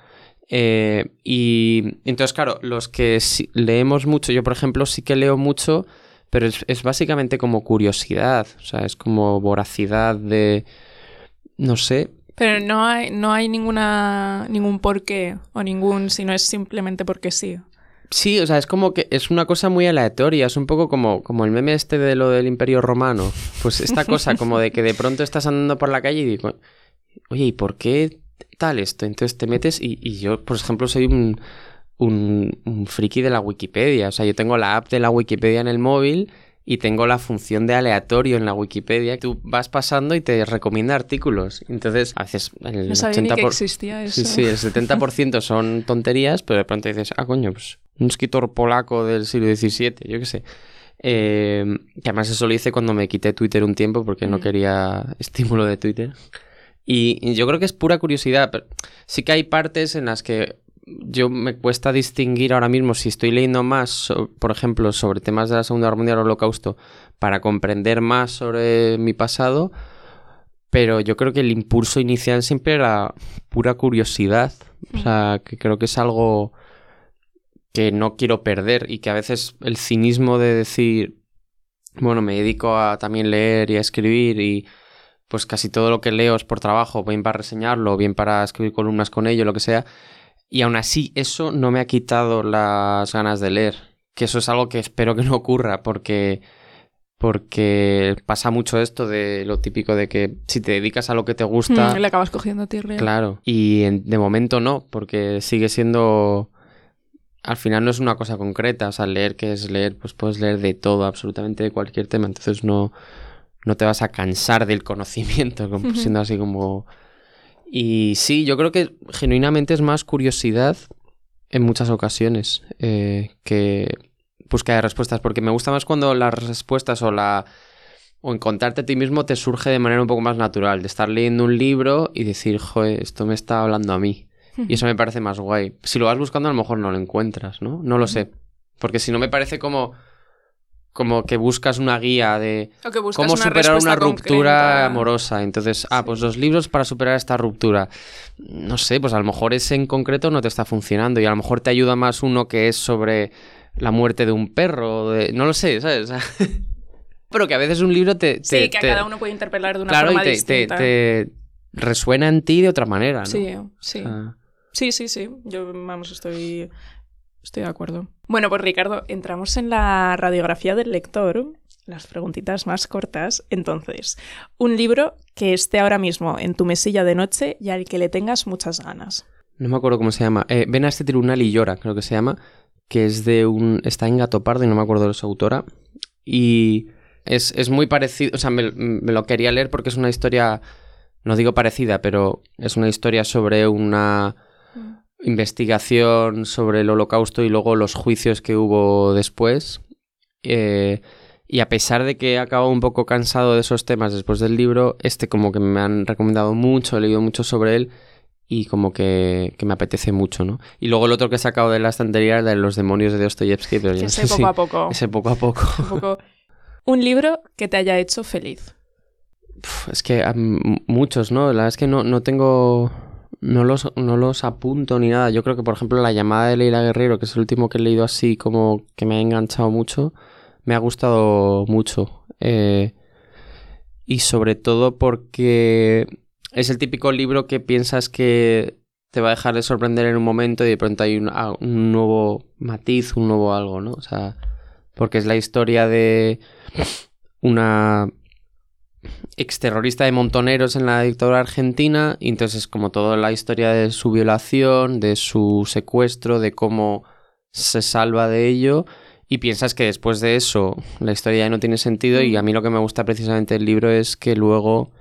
[SPEAKER 2] Eh, y entonces, claro, los que leemos mucho, yo por ejemplo sí que leo mucho pero es, básicamente como curiosidad, o sea, es como voracidad de, no sé.
[SPEAKER 1] Pero no hay, no hay ninguna, ningún porqué o ningún, sino es simplemente porque sí.
[SPEAKER 2] Sí, o sea, es como que es una cosa muy aleatoria, es un poco como, como el meme este de lo del Imperio Romano. Pues esta cosa como de que de pronto estás andando por la calle y digo, oye, ¿y por qué tal esto? Entonces te metes y, y yo, por ejemplo, soy un, un, friki de la Wikipedia. O sea, yo tengo la app de la Wikipedia en el móvil y tengo la función de aleatorio en la Wikipedia. Tú vas pasando y te recomienda artículos. Entonces, a veces
[SPEAKER 1] el no 80%... que existía eso.
[SPEAKER 2] Sí, sí, el 70% son tonterías, pero de pronto dices, ah, coño, pues un escritor polaco del siglo XVII, yo qué sé. Eh, que además eso lo hice cuando me quité Twitter un tiempo porque no mm. quería estímulo de Twitter. Y, y, yo creo que es pura curiosidad. Pero sí que hay partes en las que yo me cuesta distinguir ahora mismo si estoy leyendo más, por ejemplo, sobre temas de la Segunda Guerra Mundial o Holocausto, para comprender más sobre mi pasado, pero yo creo que el impulso inicial siempre era pura curiosidad, o sea, que creo que es algo que no quiero perder y que a veces el cinismo de decir, bueno, me dedico a también leer y a escribir y pues casi todo lo que leo es por trabajo, bien para reseñarlo, bien para escribir columnas con ello, lo que sea, y aún así, eso no me ha quitado las ganas de leer. Que eso es algo que espero que no ocurra, porque. Porque pasa mucho esto de lo típico de que si te dedicas a lo que te gusta.
[SPEAKER 1] Mm, le acabas cogiendo tierra.
[SPEAKER 2] Claro. Y de momento no, porque sigue siendo al final no es una cosa concreta, o sea, leer que es leer, pues puedes leer de todo, absolutamente de cualquier tema, entonces no, no te vas a cansar del conocimiento, siendo así como... Y sí, yo creo que genuinamente es más curiosidad en muchas ocasiones eh, que búsqueda de respuestas, porque me gusta más cuando las respuestas o la o encontrarte a ti mismo te surge de manera un poco más natural, de estar leyendo un libro y decir, joder, esto me está hablando a mí. Y eso me parece más guay. Si lo vas buscando, a lo mejor no lo encuentras, ¿no? No lo sé. Porque si no, me parece como, como que buscas una guía de cómo superar una ruptura amorosa. Entonces, ah, pues los libros para superar esta ruptura. No sé, pues a lo mejor ese en concreto no te está funcionando y a lo mejor te ayuda más uno que es sobre la muerte de un perro. De... No lo sé, ¿sabes? Pero que a veces un libro te...
[SPEAKER 1] sí, que cada uno puede interpelar de una forma
[SPEAKER 2] y te, te, resuena en ti de otra manera, ¿no?
[SPEAKER 1] Sí, sí. Sí, sí, sí. Yo, vamos, estoy, estoy de acuerdo. Bueno, pues Ricardo, entramos en la radiografía del lector, las preguntitas más cortas. Entonces, un libro que esté ahora mismo en tu mesilla de noche y al que le tengas muchas ganas.
[SPEAKER 2] No me acuerdo cómo se llama. Eh, ven a este tribunal y llora, creo que se llama, que es de un... está en Gato Pardo y no me acuerdo de su autora. Y es, es muy parecido, o sea, me, me lo quería leer porque es una historia, no digo parecida, pero es una historia sobre una investigación sobre el holocausto y luego los juicios que hubo después. Eh, y a pesar de que he acabado un poco cansado de esos temas después del libro, este como que me han recomendado mucho, he leído mucho sobre él y como que, me apetece mucho, ¿no? Y luego el otro que he sacado de la estantería era de Los demonios de Dostoyevsky, pero
[SPEAKER 1] yo ese poco a poco.
[SPEAKER 2] Ese poco a poco.
[SPEAKER 1] Un libro que te haya hecho feliz.
[SPEAKER 2] es que muchos, ¿no? La verdad es que no, no tengo no los, no los apunto ni nada. Yo creo que, por ejemplo, La llamada de Leila Guerrero, que es el último que he leído así como que me ha enganchado mucho, me ha gustado mucho. Eh, y sobre todo porque es el típico libro que piensas que te va a dejar de sorprender en un momento y de pronto hay un, un nuevo matiz, un nuevo algo, ¿no? O sea, porque es la historia de una exterrorista de montoneros en la dictadura argentina, y entonces como toda la historia de su violación, de su secuestro, de cómo se salva de ello, y piensas que después de eso la historia ya no tiene sentido, y a mí lo que me gusta precisamente del libro es que luego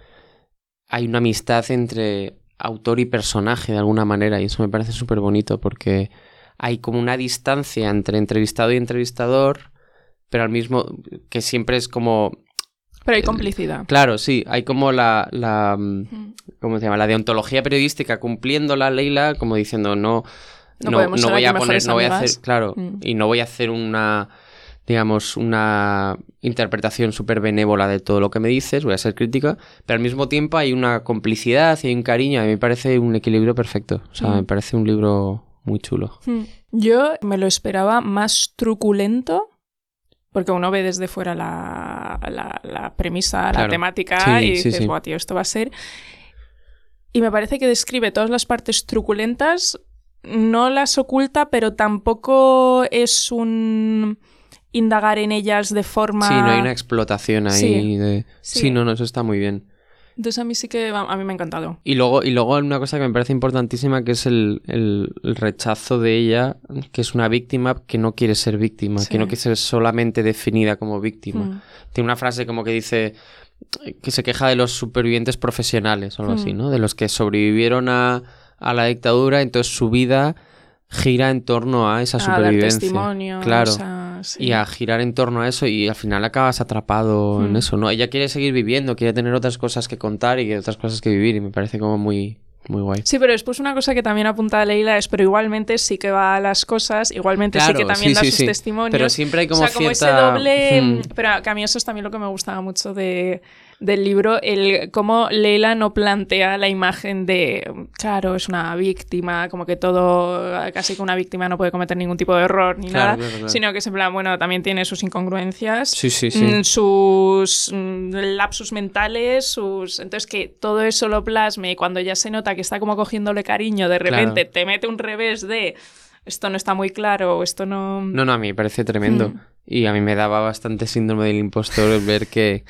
[SPEAKER 2] hay una amistad entre autor y personaje de alguna manera, y eso me parece súper bonito porque hay como una distancia entre entrevistado y entrevistador, pero al mismo que siempre es como
[SPEAKER 1] pero hay complicidad.
[SPEAKER 2] Claro, sí, hay como la, la mm, ¿cómo se llama? La deontología periodística cumpliendo la Leila, como diciendo no, no, voy a poner, no voy a hacer, claro, mm. y no voy a hacer una, digamos, una interpretación súper benévola de todo lo que me dices, voy a ser crítica, pero al mismo tiempo hay una complicidad y hay un cariño, a mí me parece un equilibrio perfecto, o sea, mm. me parece un libro muy chulo.
[SPEAKER 1] Yo me lo esperaba más truculento porque uno ve desde fuera la, la, premisa, la temática y dices, Buah, tío, esto va a ser. Y me parece que describe todas las partes truculentas, no las oculta, pero tampoco es un indagar en ellas de forma...
[SPEAKER 2] Sí, no hay una explotación ahí. De... sí, no, no, eso está muy bien.
[SPEAKER 1] Entonces a mí sí que a mí me ha encantado.
[SPEAKER 2] Y luego, y luego una cosa que me parece importantísima que es el, el, rechazo de ella, que es una víctima que no quiere ser víctima, que no quiere ser solamente definida como víctima. Mm. Tiene una frase como que dice que se queja de los supervivientes profesionales o algo así, mm. ¿no? De los que sobrevivieron a, a la dictadura, entonces su vida gira en torno a esa supervivencia. claro. Y a girar en torno a eso y al final acabas atrapado en hmm. eso, ¿no? Ella quiere seguir viviendo, quiere tener otras cosas que contar y otras cosas que vivir y me parece como muy, muy guay.
[SPEAKER 1] Sí, pero después una cosa que también apunta Leila es, pero igualmente sí que va a las cosas, igualmente sí que también da sus testimonios.
[SPEAKER 2] Pero siempre hay como, o sea, como
[SPEAKER 1] ese doble... Hmm. Pero a mí eso es también lo que me gustaba mucho de, del libro, el cómo Leila no plantea la imagen de, claro, es una víctima, como que todo, casi que una víctima no puede cometer ningún tipo de error ni nada, sino que es en plan, bueno, también tiene sus incongruencias, mm, sus mm, lapsus mentales, sus... Entonces que todo eso lo plasme y cuando ya se nota que está como cogiéndole cariño, de repente te mete un revés de esto no está muy claro, esto no...
[SPEAKER 2] No, no, a mí me parece tremendo. Mm. Y a mí me daba bastante síndrome del impostor ver que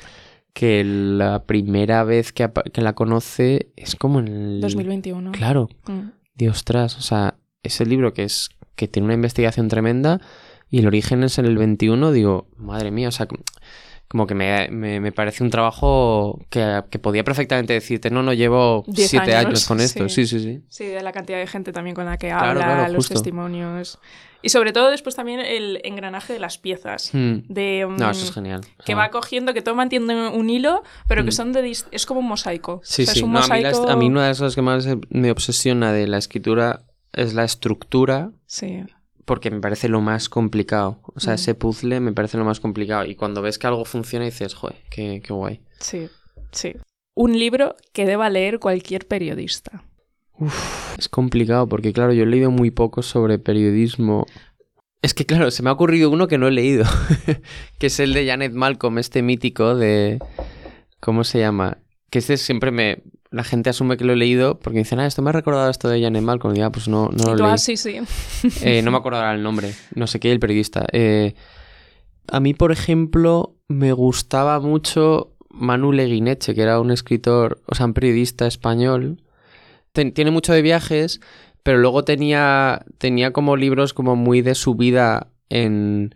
[SPEAKER 2] que la primera vez que, la conoce es como en el...
[SPEAKER 1] 2021.
[SPEAKER 2] Claro. Mm. Dios tras, o sea, ese libro que es, que tiene una investigación tremenda y el origen es en el 21, digo, madre mía, o sea, como que me, me, parece un trabajo que, que, podía perfectamente decirte, no, no, llevo siete años, con esto. Sí. sí. sí,
[SPEAKER 1] sí, de la cantidad de gente también con la que habla, los testimonios. Y sobre todo después también el engranaje de las piezas. Hmm. De,
[SPEAKER 2] no, eso es genial.
[SPEAKER 1] Que va cogiendo, que todo mantiene un hilo, pero que hmm. son de... Es como un mosaico.
[SPEAKER 2] Sí, sí. a, mí una de las cosas que más me obsesiona de la escritura es la estructura.
[SPEAKER 1] Sí
[SPEAKER 2] porque me parece lo más complicado. O sea, ese puzzle me parece lo más complicado. Y cuando ves que algo funciona dices, joder, qué, qué guay.
[SPEAKER 1] Sí, sí. Un libro que deba leer cualquier periodista.
[SPEAKER 2] Uf, es complicado porque, claro, yo he leído muy poco sobre periodismo. Es que, claro, se me ha ocurrido uno que no he leído, que es el de Janet Malcolm, este mítico de... ¿Cómo se llama? Que este siempre me, la gente asume que lo he leído porque dicen, ah, esto me ha recordado esto de Janet Malcolm. Y ya, pues no, no lo leí.
[SPEAKER 1] sí, sí.
[SPEAKER 2] Eh, no me acuerdo ahora el nombre. No sé qué, el periodista. Eh, a mí, por ejemplo, me gustaba mucho Manu Leguineche, que era un escritor, o sea, un periodista español. Tiene mucho de viajes, pero luego tenía, tenía como libros como muy de su vida en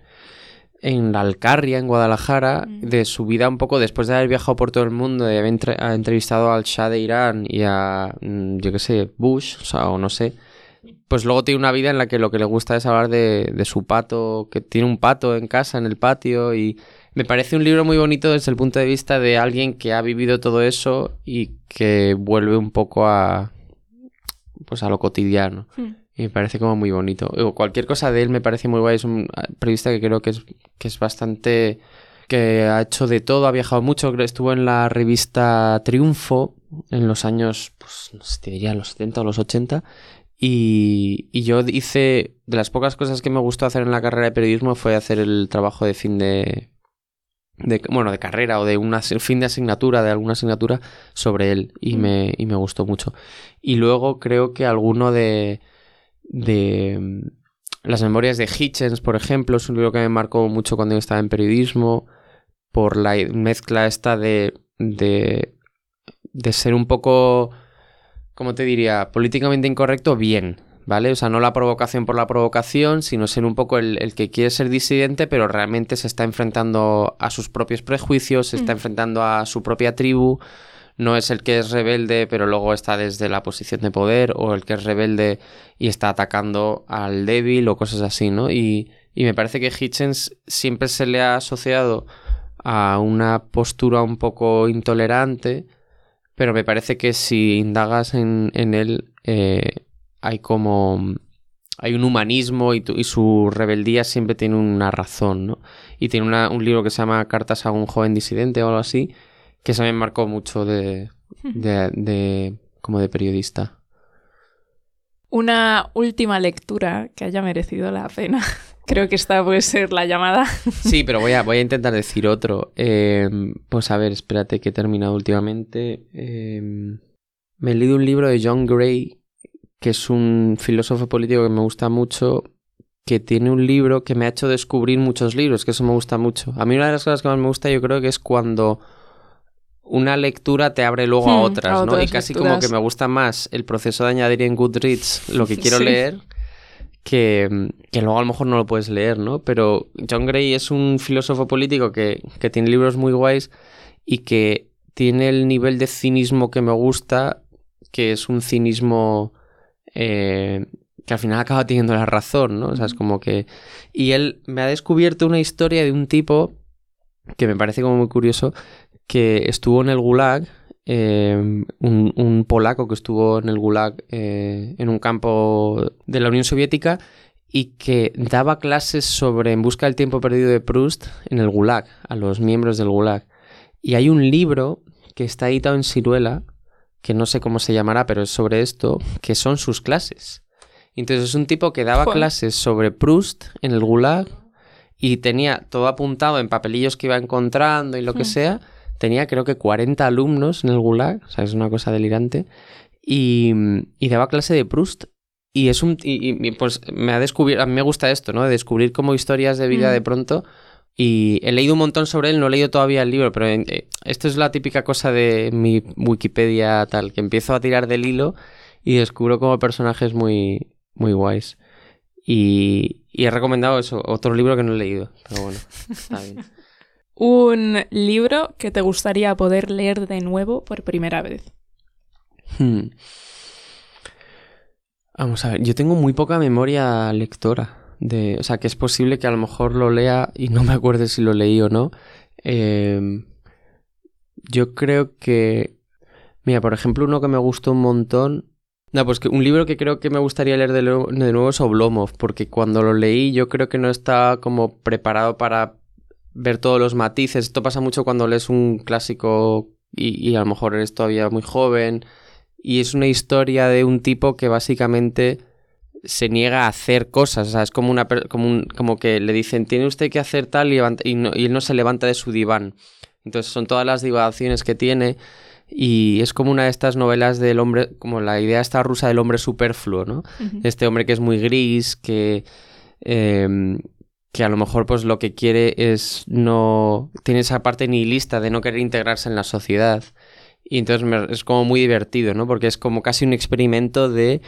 [SPEAKER 2] en la Alcarria, en Guadalajara, mm. de su vida un poco después de haber viajado por todo el mundo, y haber entrevistado al Shah de Irán y a, mm, yo qué sé, Bush, o sea, o no sé. Pues luego tiene una vida en la que lo que le gusta es hablar de, de su pato, que tiene un pato en casa, en el patio, y me parece un libro muy bonito desde el punto de vista de alguien que ha vivido todo eso y que vuelve un poco a, pues a lo cotidiano. Mm. Y me parece como muy bonito. O cualquier cosa de él me parece muy guay. Es un periodista que creo que es, que es bastante... que ha hecho de todo, ha viajado mucho. Estuvo en la revista Triunfo en los años, pues no sé, te diría los 70 o los 80. Y, y, yo hice, de las pocas cosas que me gustó hacer en la carrera de periodismo fue hacer el trabajo de fin de, de bueno, de carrera o de un fin de asignatura, de alguna asignatura sobre él y, mm. me, y me gustó mucho. Y luego creo que alguno de, de mm, las memorias de Hitchens, por ejemplo, es un libro que me marcó mucho cuando yo estaba en periodismo, por la mezcla esta de, de, de ser un poco, ¿cómo te diría?, políticamente incorrecto, bien, ¿vale? O sea, no la provocación por la provocación, sino ser un poco el, el, que quiere ser disidente, pero realmente se está enfrentando a sus propios prejuicios, se está mm. enfrentando a su propia tribu no es el que es rebelde pero luego está desde la posición de poder o el que es rebelde y está atacando al débil o cosas así, ¿no? Y, y me parece que Hitchens siempre se le ha asociado a una postura un poco intolerante, pero me parece que si indagas en, en él eh, hay como hay un humanismo y, y, su rebeldía siempre tiene una razón, ¿no? Y tiene una, un libro que se llama Cartas a un joven disidente o algo así, que se me marcó mucho de, de, como de periodista.
[SPEAKER 1] Una última lectura que haya merecido la pena. Creo que esta puede ser la llamada.
[SPEAKER 2] Sí, pero voy a, voy a intentar decir otro. Em, pues a ver, espérate que he terminado últimamente. Em, me he leído un libro de John Gray, que es un filósofo político que me gusta mucho, que tiene un libro que me ha hecho descubrir muchos libros, que eso me gusta mucho. A mí una de las cosas que más me gusta yo creo que es cuando una lectura te abre luego a hmm, otras, ¿no? Y casi como que me gusta más el proceso de añadir en Goodreads lo que quiero leer que, que, luego a lo mejor no lo puedes leer, ¿no? Pero John Gray es un filósofo político que, que tiene libros muy guays y que tiene el nivel de cinismo que me gusta, que es un cinismo eh, que al final acaba teniendo la razón, ¿no? O sea, es como que... Y él me ha descubierto una historia de un tipo que me parece como muy curioso, que estuvo en el Gulag, eh, un, polaco que estuvo en el Gulag eh, en un campo de la Unión Soviética y que daba clases sobre En busca del tiempo perdido de Proust en el Gulag, a los miembros del Gulag. Y hay un libro que está editado en ciruela, que no sé cómo se llamará, pero es sobre esto, que son sus clases. Entonces es un tipo que daba clases sobre Proust en el Gulag y tenía todo apuntado en papelillos que iba encontrando y lo que hmm. sea tenía creo que 40 alumnos en el Gulag, o sea, es una cosa delirante, y, y daba clase de Proust. Y es un. Y, pues me ha descubierto. A mí me gusta esto, ¿no? De descubrir como historias de vida de mm. pronto. Y he leído un montón sobre él, no he leído todavía el libro, pero eh, esto es la típica cosa de mi Wikipedia tal, que empiezo a tirar del hilo y descubro como personajes muy, muy guays. Y, he recomendado eso, otro libro que no he leído, pero bueno, está bien.
[SPEAKER 1] Un libro que te gustaría poder leer de nuevo por primera vez. Hmm.
[SPEAKER 2] Vamos a ver, yo tengo muy poca memoria lectora. O sea, que es posible que a lo mejor lo lea y no me acuerde si lo leí o no. Eh, yo creo que. Mira, por ejemplo, uno que me gustó un montón. No, pues que un libro que creo que me gustaría leer de, nuevo es Oblomov, porque cuando lo leí yo creo que no estaba como preparado para ver todos los matices. Esto pasa mucho cuando lees un clásico y, y a lo mejor eres todavía muy joven. Y es una historia de un tipo que básicamente se niega a hacer cosas. O sea, es como, una, como, como que le dicen, tiene usted que hacer tal y, y, y él no se levanta de su diván. Entonces son todas las divagaciones que tiene y es como una de estas novelas del hombre, como la idea esta rusa del hombre superfluo, ¿no? Este hombre que es muy gris, que, em, que a lo mejor pues lo que quiere es no... tiene esa parte nihilista de no querer integrarse en la sociedad. Y entonces es como muy divertido, ¿no? Porque es como casi un experimento de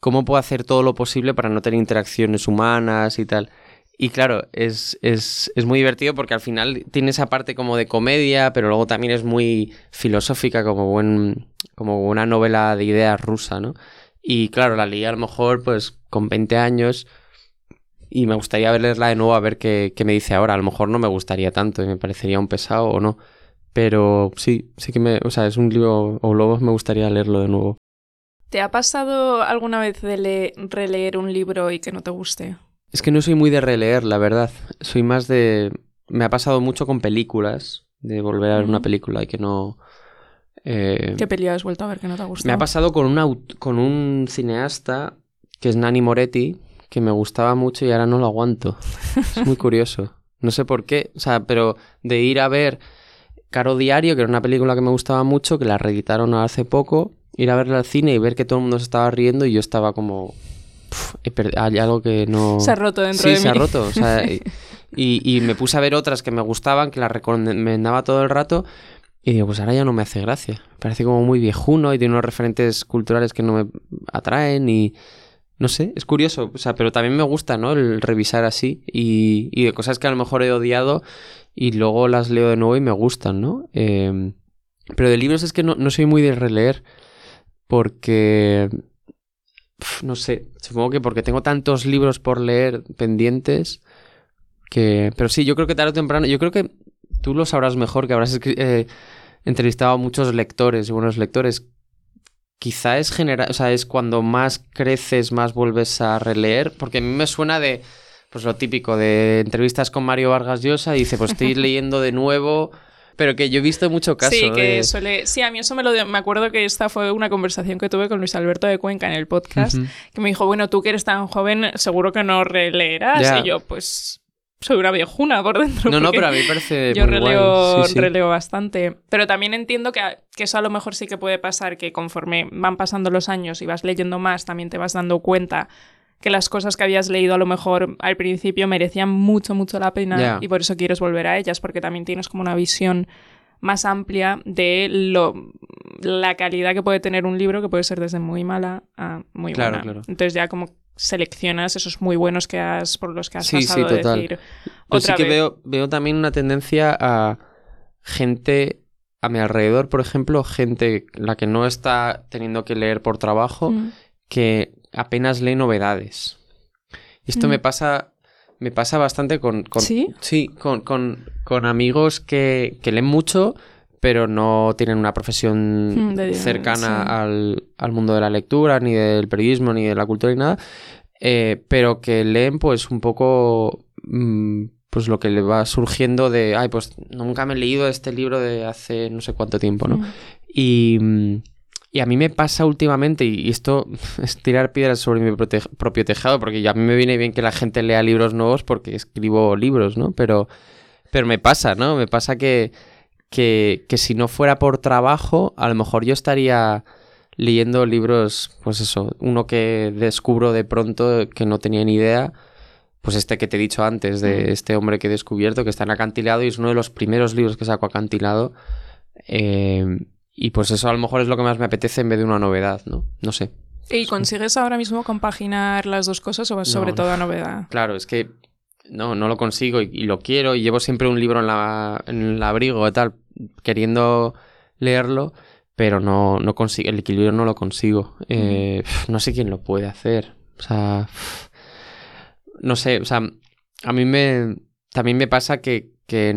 [SPEAKER 2] cómo puedo hacer todo lo posible para no tener interacciones humanas y tal. Y claro, es, es, es, muy divertido porque al final tiene esa parte como de comedia, pero luego también es muy filosófica, como, buen, como una novela de ideas rusa, ¿no? Y claro, la leí a lo mejor pues con 20 años y me gustaría leerla de nuevo a ver qué, qué me dice ahora. A lo mejor no me gustaría tanto y me parecería un pesado o no. Pero sí, sí que me... O sea, es un libro o lobos me gustaría leerlo de nuevo.
[SPEAKER 1] ¿Te ha pasado alguna vez de releer un libro y que no te guste?
[SPEAKER 2] Es que no soy muy de releer, la verdad. Soy más de... Me ha pasado mucho con películas, de volver a ver una película y que no...
[SPEAKER 1] Eh... ¿Qué peli has vuelto a ver que no te ha gustado?
[SPEAKER 2] Me ha pasado con, una, con un cineasta que es Nani Moretti, que me gustaba mucho y ahora no lo aguanto. Es muy curioso. No sé por qué, o sea, pero de ir a ver Caro Diario, que era una película que me gustaba mucho, que la reeditaron hace poco, ir a verla al cine y ver que todo el mundo se estaba riendo y yo estaba como, hay algo que no...
[SPEAKER 1] Se ha roto dentro de mí.
[SPEAKER 2] Sí, se ha roto. y, me puse a ver otras que me gustaban, que las recomendaba todo el rato. Y digo, pues ahora ya no me hace gracia. Parece como muy viejuno y tiene unos referentes culturales que no me atraen y... No sé, es curioso, o sea, pero también me gusta, ¿no? El revisar así y, y de cosas que a lo mejor he odiado y luego las leo de nuevo y me gustan, ¿no? Em, pero de libros es que no, no soy muy de releer porque no sé, supongo que porque tengo tantos libros por leer pendientes que... Pero sí, yo creo que tarde o temprano, yo creo que tú lo sabrás mejor, que habrás eh, entrevistado a muchos lectores y buenos lectores. Quizá es general, o sea, es cuando más creces, más vuelves a releer, porque a mí me suena de, pues lo típico, de entrevistas con Mario Vargas Llosa y dice, pues estoy leyendo de nuevo pero que yo he visto mucho caso.
[SPEAKER 1] Sí, que suele. Sí, a mí eso me lo. Me acuerdo que esta fue una conversación que tuve con Luis Alberto de Cuenca en el podcast, que me dijo, bueno, tú que eres tan joven, seguro que no releerás. Y yo, pues. Soy una viejuna por dentro.
[SPEAKER 2] No, no, pero a mí parece.
[SPEAKER 1] Yo releo, releo bastante. Pero también entiendo que, que eso a lo mejor sí que puede pasar, que conforme van pasando los años y vas leyendo más, también te vas dando cuenta que las cosas que habías leído a lo mejor al principio merecían mucho, mucho la pena y por eso quieres volver a ellas, porque también tienes como una visión más amplia de lo, la calidad que puede tener un libro, que puede ser desde muy mala a muy buena. Entonces ya como seleccionas esos muy buenos que has, por los que has pasado sí, total. decir.
[SPEAKER 2] Pero sí que veo, veo también una tendencia a gente a mi alrededor, por ejemplo, gente la que no está teniendo que leer por trabajo, mm. que apenas lee novedades. Y esto me mm. pasa. Me pasa bastante con.
[SPEAKER 1] ¿Sí?
[SPEAKER 2] Sí, con, con, amigos que, que, leen mucho, pero no tienen una profesión mm, cercana al, al, mundo de la lectura, ni del periodismo, ni de la cultura, ni nada. Eh, pero que leen, pues, un poco. Mm, pues lo que le va surgiendo de. Ay, pues nunca me he leído este libro de hace no sé cuánto tiempo, ¿no? Y y a mí me pasa últimamente, y esto es tirar piedras sobre mi propio tejado, porque a mí me viene bien que la gente lea libros nuevos porque escribo libros, ¿no? Pero, pero me pasa, ¿no? Me pasa que, que, que si no fuera por trabajo, a lo mejor yo estaría leyendo libros, pues eso, uno que descubro de pronto que no tenía ni idea, pues este que te he dicho antes, de mm. este hombre que he descubierto, que está en acantilado y es uno de los primeros libros que saco acantilado. Eh, y pues eso a lo mejor es lo que más me apetece en vez de una novedad, ¿no? No sé.
[SPEAKER 1] ¿Y consigues ahora mismo compaginar las dos cosas o sobre todo a novedad?
[SPEAKER 2] Claro, es que no, no lo consigo y, lo quiero y llevo siempre un libro en, la, en el abrigo y tal, queriendo leerlo, pero no, no consigo, el equilibrio no lo consigo. Eh, no sé quién lo puede hacer. O sea, no sé, o sea, a mí me, también me pasa que, que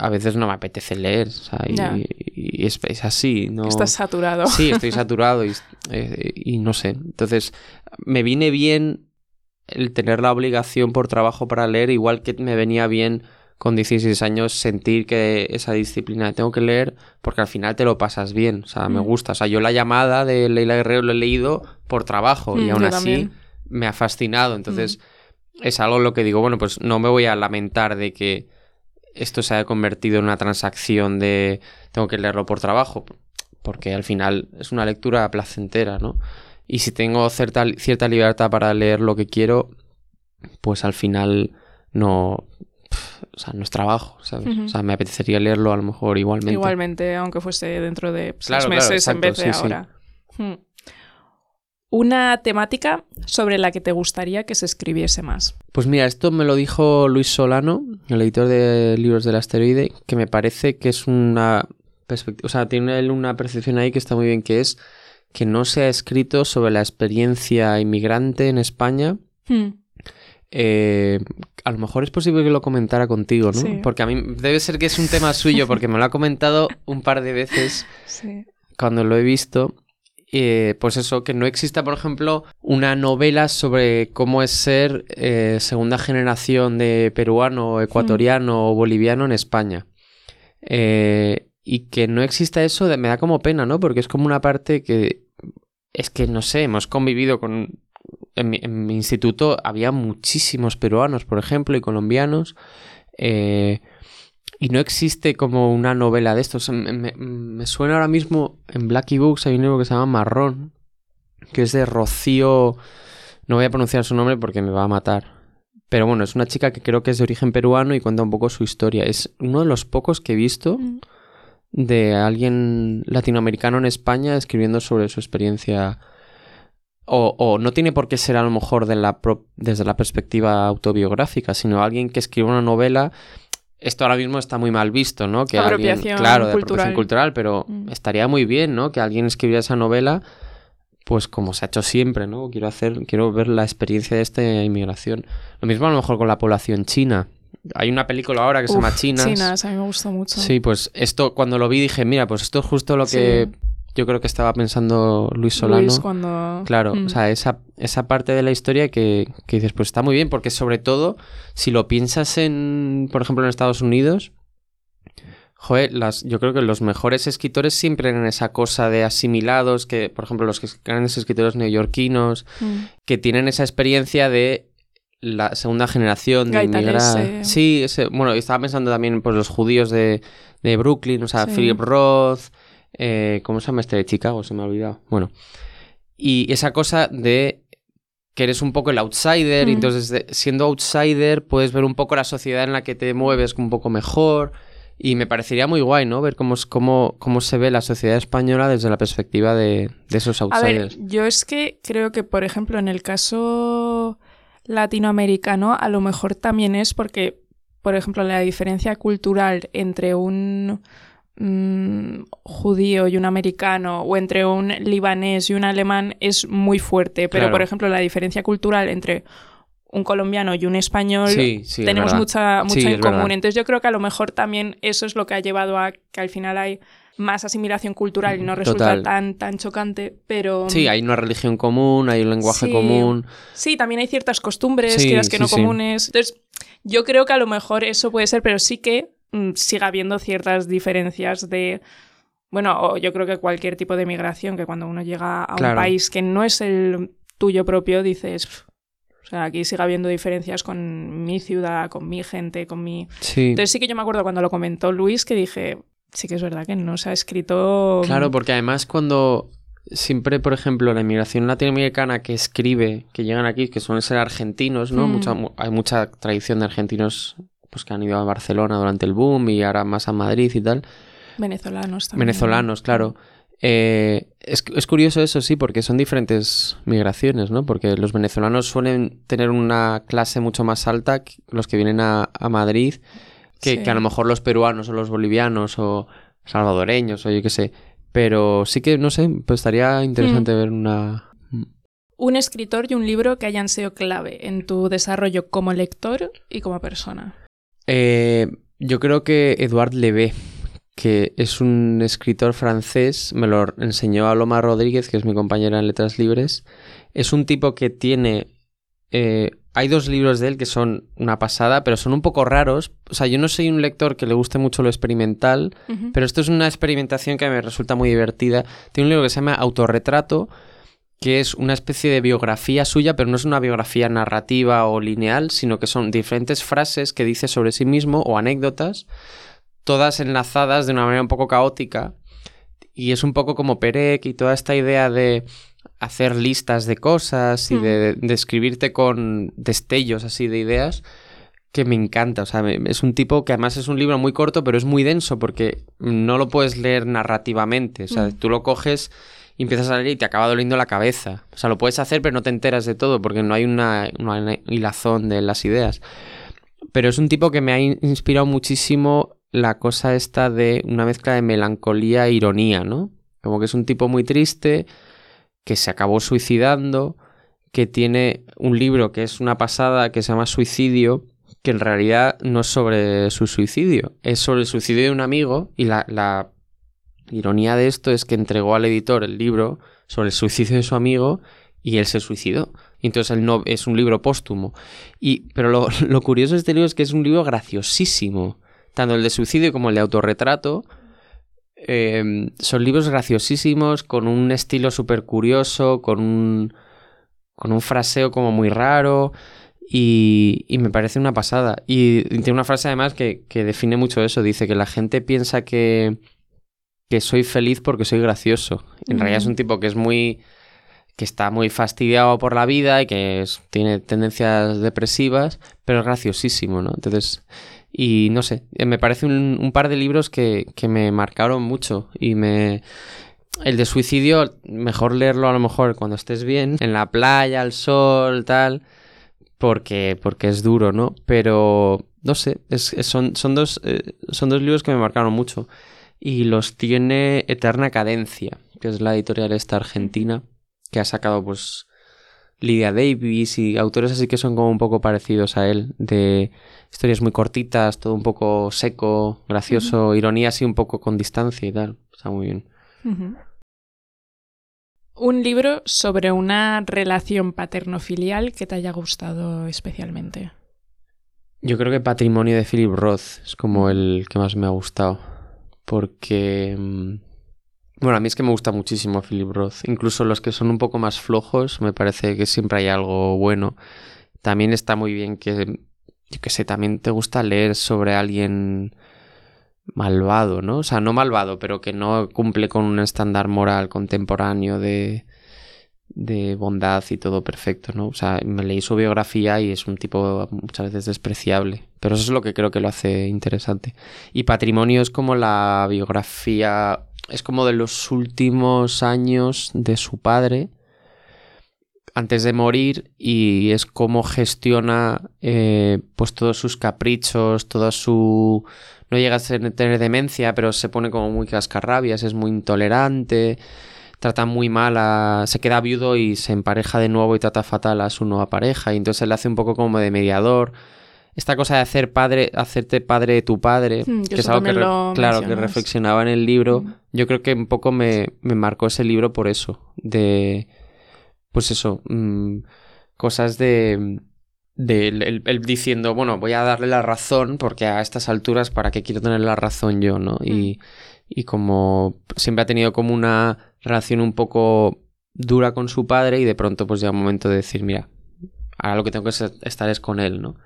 [SPEAKER 2] a veces no me apetece leer, o sea, y, es, así. No...
[SPEAKER 1] Estás saturado.
[SPEAKER 2] Sí, estoy saturado y, eh, y no sé. Entonces, me viene bien el tener la obligación por trabajo para leer, igual que me venía bien con 16 años sentir que esa disciplina tengo que leer porque al final te lo pasas bien, o sea, me mm. gusta. O sea, yo la llamada de Leila Guerrero lo he leído por trabajo y mm, aún así me ha fascinado. Entonces, mm. es algo lo que digo, bueno, pues no me voy a lamentar de que esto se haya convertido en una transacción de tengo que leerlo por trabajo, porque al final es una lectura placentera, ¿no? Y si tengo cierta, cierta libertad para leer lo que quiero, pues al final no, o sea, no es trabajo, ¿sabes? O sea, me apetecería leerlo a lo mejor igualmente.
[SPEAKER 1] Igualmente, aunque fuese dentro de seis meses en vez de ahora. Hmm. Una temática sobre la que te gustaría que se escribiese más.
[SPEAKER 2] Pues mira, esto me lo dijo Luis Solano, el editor de libros del asteroide, que me parece que es una perspectiva, o sea, tiene una percepción ahí que está muy bien, que es que no se ha escrito sobre la experiencia inmigrante en España. Hmm. Eh, a lo mejor es posible que lo comentara contigo, ¿no? Porque a mí debe ser que es un tema suyo, porque me lo ha comentado un par de veces cuando lo he visto. Eh, pues eso, que no exista, por ejemplo, una novela sobre cómo es ser eh, segunda generación de peruano, ecuatoriano o boliviano en España. Eh, y que no exista eso me da como pena, ¿no? Porque es como una parte que es que no sé, hemos convivido con en mi, instituto había muchísimos peruanos, por ejemplo, y colombianos. Eh, y no existe como una novela de estos. Me, suena ahora mismo en Blacky Books hay un libro que se llama Marrón, que es de Rocío. No voy a pronunciar su nombre porque me va a matar. Pero bueno, es una chica que creo que es de origen peruano y cuenta un poco su historia. Es uno de los pocos que he visto. Mm de alguien latinoamericano en España escribiendo sobre su experiencia. O, no tiene por qué ser a lo mejor de la desde la perspectiva autobiográfica, sino alguien que escribe una novela. Esto ahora mismo está muy mal visto, ¿no?
[SPEAKER 1] Que apropiación claro, de apropiación
[SPEAKER 2] cultural, pero mm. estaría muy bien, ¿no? Que alguien escribiera esa novela, pues como se ha hecho siempre, ¿no? Quiero hacer, quiero ver la experiencia de esta inmigración. Lo mismo a lo mejor con la población china. Hay una película ahora que se llama Chinas.
[SPEAKER 1] Chinas, a mí me gusta mucho.
[SPEAKER 2] Sí, pues esto, cuando lo vi dije, mira, pues esto es justo lo que yo creo que estaba pensando Luis Solano.
[SPEAKER 1] Luis cuando...
[SPEAKER 2] Claro, mm. o sea, esa, esa parte de la historia que, que dices, pues está muy bien, porque sobre todo, si lo piensas en, por ejemplo, en Estados Unidos, Joder, las, yo creo que los mejores escritores siempre en esa cosa de asimilados, que, por ejemplo, los grandes escritores neoyorquinos, mm. que tienen esa experiencia de la segunda generación de inmigrantes. Sí, bueno, estaba pensando también pues los judíos de, de Brooklyn, o sea, Philip Roth, eh, ¿cómo se llama este de Chicago? Se me ha olvidado. Bueno, y esa cosa de que eres un poco el outsider, y mm. entonces siendo outsider puedes ver un poco la sociedad en la que te mueves un poco mejor. Y me parecería muy guay, ¿no? Ver cómo, cómo, cómo se ve la sociedad española desde la perspectiva de, de esos outsiders.
[SPEAKER 1] A ver, yo es que creo que, por ejemplo, en el caso latinoamericano a lo mejor también es porque, por ejemplo, la diferencia cultural entre un mm, judío y un americano o entre un libanés y un alemán es muy fuerte, pero por ejemplo la diferencia cultural entre un colombiano y un español tenemos mucha, mucha en común. Entonces yo creo que a lo mejor también eso es lo que ha llevado a que al final hay más asimilación cultural y no resulta tan, tan chocante, pero...
[SPEAKER 2] Sí, hay una religión común, hay un lenguaje común.
[SPEAKER 1] Sí, también hay ciertas costumbres, que que no comunes. Entonces, yo creo que a lo mejor eso puede ser, pero sí que mm, siga habiendo ciertas diferencias de... Bueno, yo creo que cualquier tipo de migración, que cuando uno llega a un país que no es el tuyo propio, dices... O sea, aquí sigue habiendo diferencias con mi ciudad, con mi gente, con mi... Entonces sí que yo me acuerdo cuando lo comentó Luis que dije, sí que es verdad que no se ha escrito.
[SPEAKER 2] Claro, porque además cuando siempre, por ejemplo, la inmigración latinoamericana que escribe, que llegan aquí, que suelen ser argentinos, ¿no? Mm. hay mucha tradición de argentinos pues que han ido a Barcelona durante el boom y ahora más a Madrid y tal.
[SPEAKER 1] Venezolanos también.
[SPEAKER 2] Venezolanos, claro. Eh, Es, curioso eso, sí, porque son diferentes migraciones, ¿no? Porque los venezolanos suelen tener una clase mucho más alta, los que vienen a, Madrid, que, a lo mejor los peruanos o los bolivianos o salvadoreños o yo qué sé. Pero sí que, no sé, pues estaría interesante mm. ver una...
[SPEAKER 1] Un escritor y un libro que hayan sido clave en tu desarrollo como lector y como persona.
[SPEAKER 2] Eh, yo creo que Eduard Levé, que es un escritor francés, me lo enseñó a Loma Rodríguez, que es mi compañera en Letras Libres. Es un tipo que tiene... Eh, hay dos libros de él que son una pasada, pero son un poco raros. O sea, yo no soy un lector que le guste mucho lo experimental, pero esto es una experimentación que me resulta muy divertida. Tiene un libro que se llama Autorretrato, que es una especie de biografía suya, pero no es una biografía narrativa o lineal, sino que son diferentes frases que dice sobre sí mismo o anécdotas todas enlazadas de una manera un poco caótica. Y es un poco como Perec y toda esta idea de hacer listas de cosas y de, hmm. escribirte con destellos así de ideas que me encanta. O sea, es un tipo que además es un libro muy corto, pero es muy denso porque no lo puedes leer narrativamente. O sea, hmm. tú lo coges y empiezas a leer y te acaba doliendo la cabeza. O sea, lo puedes hacer, pero no te enteras de todo porque no hay una, una hilazón de las ideas. Pero es un tipo que me ha inspirado muchísimo la cosa esta de una mezcla de melancolía e ironía, ¿no? Como que es un tipo muy triste, que se acabó suicidando, que tiene un libro que es una pasada que se llama Suicidio, que en realidad no es sobre su suicidio, es sobre el suicidio de un amigo y la, la ironía de esto es que entregó al editor el libro sobre el suicidio de su amigo y él se suicidó. Y entonces él no, es un libro póstumo. Y, pero lo, lo curioso de este libro es que es un libro graciosísimo tanto el de suicidio como el de autorretrato, eh, son libros graciosísimos, con un estilo súper curioso, con un, con un fraseo como muy raro. Y, y, me parece una pasada. Y tiene una frase además que, que, define mucho eso. Dice que la gente piensa que, que soy feliz porque soy gracioso. En realidad es un tipo que es muy que está muy fastidiado por la vida y que tiene tendencias depresivas, pero es graciosísimo, ¿no? Entonces, y no sé, eh, me parece un, par de libros que, que, me marcaron mucho y me... El de suicidio, mejor leerlo a lo mejor cuando estés bien, en la playa, al sol, tal, porque, porque es duro, ¿no? Pero, no sé, es, son, son, dos, eh, son dos libros que me marcaron mucho. Y los tiene Eterna Cadencia, que es la editorial esta argentina, que ha sacado pues Lydia Davis y autores así que son como un poco parecidos a él, de historias muy cortitas, todo un poco seco, gracioso, ironía así un poco con distancia y tal. Está muy bien.
[SPEAKER 1] Un libro sobre una relación paterno-filial que te haya gustado especialmente.
[SPEAKER 2] Yo creo que Patrimonio de Philip Roth es como el que más me ha gustado. Porque mm, bueno, a mí es que me gusta muchísimo Philip Roth. Incluso los que son un poco más flojos, me parece que siempre hay algo bueno. También está muy bien que, yo qué sé, también te gusta leer sobre alguien malvado, ¿no? O sea, no malvado, pero que no cumple con un estándar moral contemporáneo de, de bondad y todo perfecto, ¿no? O sea, me leí su biografía y es un tipo muchas veces despreciable, pero eso es lo que creo que lo hace interesante. Y Patrimonio es como la biografía es como de los últimos años de su padre antes de morir y es como gestiona eh, pues todos sus caprichos, toda su... no llega a tener demencia, pero se pone como muy cascarrabias, es muy intolerante, trata muy mal a... se queda viudo y se empareja de nuevo y trata fatal a su nueva pareja y entonces él hace un poco como de mediador esta cosa de hacer padre, hacerte padre de tu padre, hmm, que es algo que, claro, que reflexionaba en el libro, hmm. yo creo que un poco me, me, marcó ese libro por eso, de, pues eso, mm, cosas de, de él, diciendo, bueno, voy a darle la razón, porque a estas alturas, ¿para qué quiero tener la razón yo, no? Y, hmm. Y como siempre ha tenido como una relación un poco dura con su padre y de pronto pues llega un momento de decir, mira, ahora lo que tengo que estar es con él, ¿no?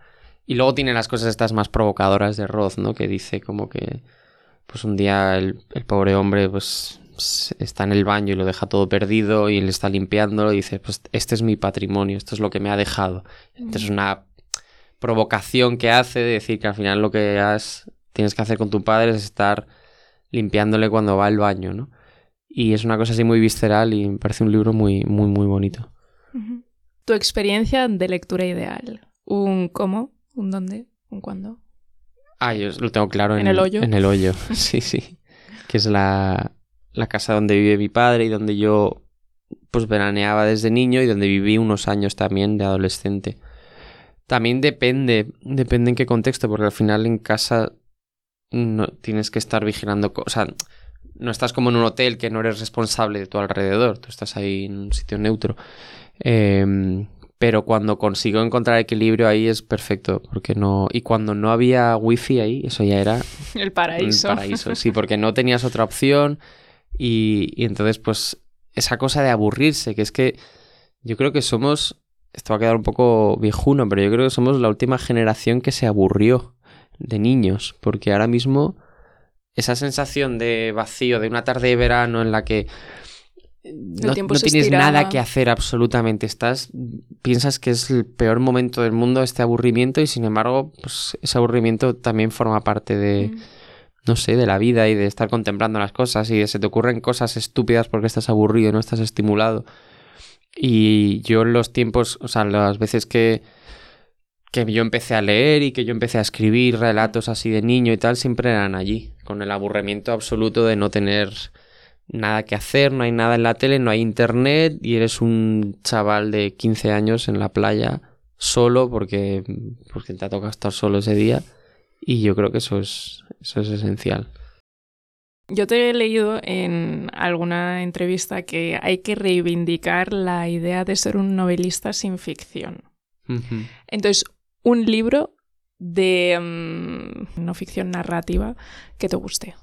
[SPEAKER 2] Y luego tiene las cosas estas más provocadoras de Roth, ¿no? Que dice como que, pues un día el, pobre hombre, pues está en el baño y lo deja todo perdido y él está limpiándolo y dice, pues este es mi patrimonio, esto es lo que me ha dejado. Entonces es una provocación que hace de decir que al final lo que has, tienes que hacer con tu padre es estar limpiándole cuando va al baño, ¿no? Y es una cosa así muy visceral y me parece un libro muy, muy, muy bonito.
[SPEAKER 1] Tu experiencia de lectura ideal. ¿Un cómo? ¿Un dónde? ¿Un cuándo?
[SPEAKER 2] Ah, yo lo tengo claro.
[SPEAKER 1] ¿En, el hoyo?
[SPEAKER 2] En el hoyo, sí, sí. Que es la, la casa donde vive mi padre y donde yo pues veraneaba desde niño y donde viví unos años también de adolescente. También depende, depende en qué contexto, porque al final en casa no tienes que estar vigilando, o sea, no estás como en un hotel que no eres responsable de tu alrededor, tú estás ahí en un sitio neutro. Em, pero cuando consigo encontrar equilibrio ahí es perfecto, porque no... Y cuando no había wifi ahí, eso ya era...
[SPEAKER 1] El paraíso.
[SPEAKER 2] El paraíso, sí, porque no tenías otra opción y, y entonces pues esa cosa de aburrirse, que es que yo creo que somos... Esto va a quedar un poco viejuno, pero yo creo que somos la última generación que se aburrió de niños, porque ahora mismo esa sensación de vacío de una tarde de verano en la que no, tienes nada que hacer absolutamente. Estás, piensas que es el peor momento del mundo este aburrimiento y sin embargo, pues ese aburrimiento también forma parte de, mm. no sé, de la vida y de estar contemplando las cosas y de se te ocurren cosas estúpidas porque estás aburrido, no estás estimulado. Y yo en los tiempos, o sea, las veces que que yo empecé a leer y que yo empecé a escribir relatos así de niño y tal, siempre eran allí, con el aburrimiento absoluto de no tener nada que hacer, no hay nada en la tele, no hay internet y eres un chaval de 15 años en la playa solo porque, porque te ha tocado estar solo ese día y yo creo que eso es, eso es esencial.
[SPEAKER 1] Yo te he leído en alguna entrevista que hay que reivindicar la idea de ser un novelista sin ficción. Entonces, un libro de mm, no ficción narrativa que te guste.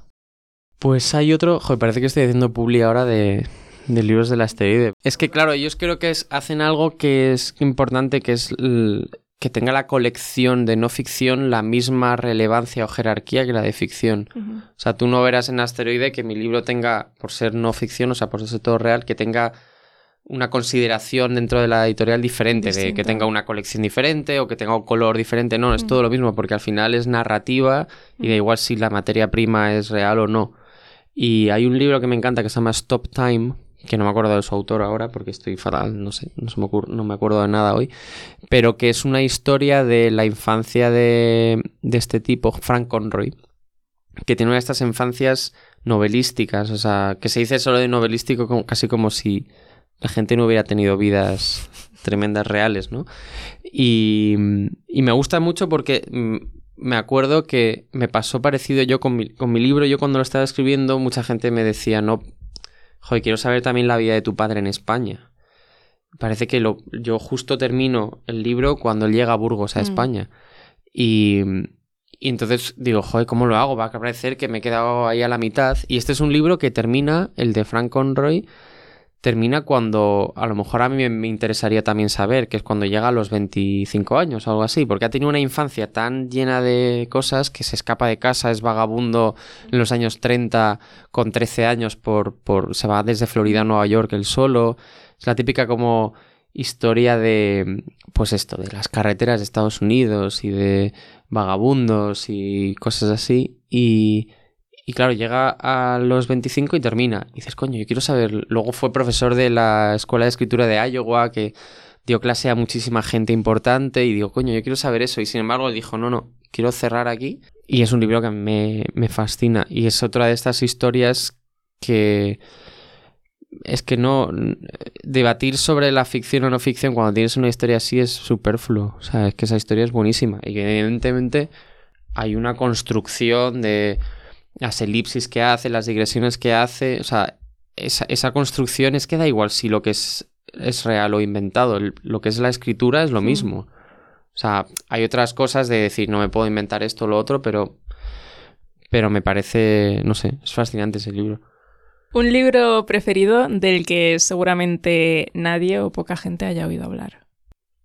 [SPEAKER 2] Pues hay otro, joder, parece que estoy haciendo publi ahora de, de libros de la asteroide. Es que claro, ellos creo que hacen algo que es importante, que es que tenga la colección de no ficción la misma relevancia o jerarquía que la de ficción. O sea, tú no verás en asteroide que mi libro tenga, por ser no ficción, o sea, por ser todo real, que tenga una consideración dentro de la editorial diferente, de que tenga una colección diferente o que tenga un color diferente. No, es todo lo mismo, porque al final es narrativa y da igual si la materia prima es real o no. Y hay un libro que me encanta que se llama Stop Time, que no me acuerdo de su autor ahora porque estoy fatal, no sé, no, me, no me acuerdo de nada hoy, pero que es una historia de la infancia de, de este tipo, Frank Conroy, que tiene una de estas infancias novelísticas, o sea, que se dice solo de novelístico como, casi como si la gente no hubiera tenido vidas tremendas reales, ¿no? Y, y me gusta mucho porque mm, me acuerdo que me pasó parecido yo con mi, con mi libro, yo cuando lo estaba escribiendo, mucha gente me decía, no, joder, quiero saber también la vida de tu padre en España. Parece que lo, yo justo termino el libro cuando él llega a Burgos, a mm. España. Y, y entonces digo, joder, ¿cómo lo hago? Va a parecer que me he quedado ahí a la mitad. Y este es un libro que termina, el de Frank Conroy, termina cuando a lo mejor a mí me interesaría también saber, que es cuando llega a los 25 años o algo así, porque ha tenido una infancia tan llena de cosas que se escapa de casa, es vagabundo en los años 30 con 13 años por, por se va desde Florida a Nueva York él solo, es la típica como historia de pues esto, de las carreteras de Estados Unidos y de vagabundos y cosas así y y claro, llega a los 25 y termina. Y dices, coño, yo quiero saber. Luego fue profesor de la Escuela de Escritura de Iowa, que dio clase a muchísima gente importante. Y digo, coño, yo quiero saber eso. Y sin embargo, dijo, no, no, quiero cerrar aquí. Y es un libro que me, me fascina. Y es otra de estas historias que. Es que no. Debatir sobre la ficción o no ficción cuando tienes una historia así es superfluo. O sea, es que esa historia es buenísima. Y que evidentemente hay una construcción de las elipsis que hace, las digresiones que hace, o sea, esa, construcción es que da igual si lo que es, es real o inventado, lo que es la escritura es lo mismo. O sea, hay otras cosas de decir, no me puedo inventar esto o lo otro, pero, pero me parece, no sé, es fascinante ese libro.
[SPEAKER 1] Un libro preferido del que seguramente nadie o poca gente haya oído hablar.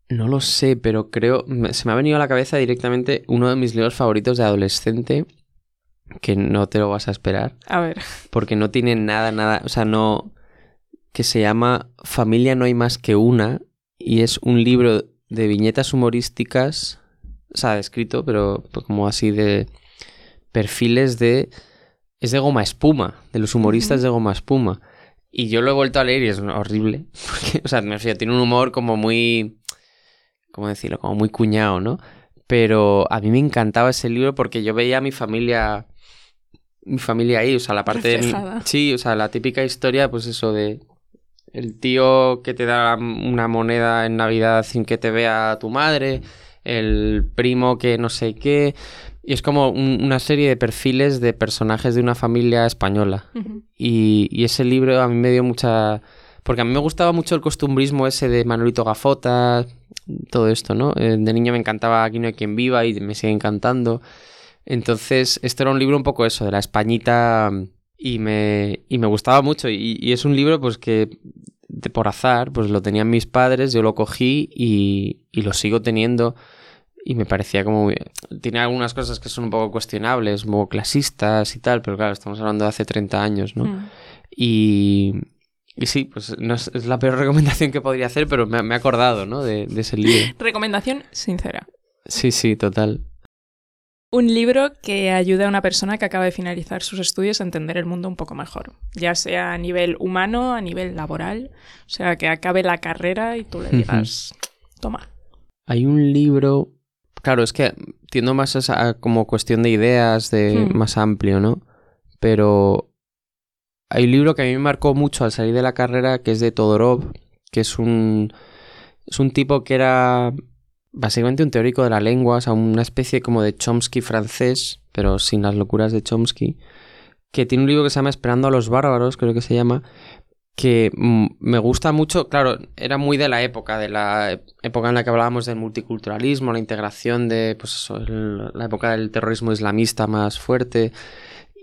[SPEAKER 2] No lo sé, pero creo, se me ha venido a la cabeza directamente uno de mis libros favoritos de adolescente, que no te lo vas a esperar.
[SPEAKER 1] A ver.
[SPEAKER 2] Porque no tiene nada, nada, o sea, no... que se llama Familia no hay más que una y es un libro de viñetas humorísticas, o sea, escrito, pero como así de perfiles de... es de goma espuma, de los humoristas de goma espuma. Y yo lo he vuelto a leer y es horrible. o sea, me tiene un humor como muy. ¿Cómo decirlo? Como muy cuñado, ¿no? Pero a mí me encantaba ese libro porque yo veía a mi familia. Mi familia ahí, o sea, la parte de. Mi... Sí, o sea, la típica historia, pues eso de. El tío que te da una moneda en Navidad sin que te vea tu madre. El primo que no sé qué. Y es como una serie de perfiles de personajes de una familia española. y, ese libro a mí me dio mucha... Porque a mí me gustaba mucho el costumbrismo ese de Manolito Gafota, todo esto, ¿no? Eh, de niño me encantaba Aquí no hay quien viva y me sigue encantando. Entonces, este era un libro un poco eso, de la Españita y me, y me gustaba mucho. Y, y es un libro pues que de, por azar, pues lo tenían mis padres, yo lo cogí y, y lo sigo teniendo y me parecía como... Tiene algunas cosas que son un poco cuestionables, un poco clasistas y tal, pero claro, estamos hablando de hace 30 años, ¿no? Mm. Y, y sí, pues no es, la peor recomendación que podría hacer, pero me, he acordado, ¿no? De, de, ese libro.
[SPEAKER 1] Recomendación sincera.
[SPEAKER 2] Sí, sí, total.
[SPEAKER 1] Un libro que ayude a una persona que acaba de finalizar sus estudios a entender el mundo un poco mejor, ya sea a nivel humano, a nivel laboral, o sea, que acabe la carrera y tú le digas, toma.
[SPEAKER 2] Hay un libro Claro, es que tiendo más a, como cuestión de ideas, de hmm. más amplio, ¿no? Pero hay un libro que a mí me marcó mucho al salir de la carrera, que es de Todorov, que es un, es un tipo que era básicamente un teórico de la lengua, o sea, una especie como de Chomsky francés, pero sin las locuras de Chomsky, que tiene un libro que se llama Esperando a los bárbaros, creo que se llama, que mm, me gusta mucho, claro, era muy de la época, de la época en la que hablábamos del multiculturalismo, la integración de, pues la época del terrorismo islamista más fuerte,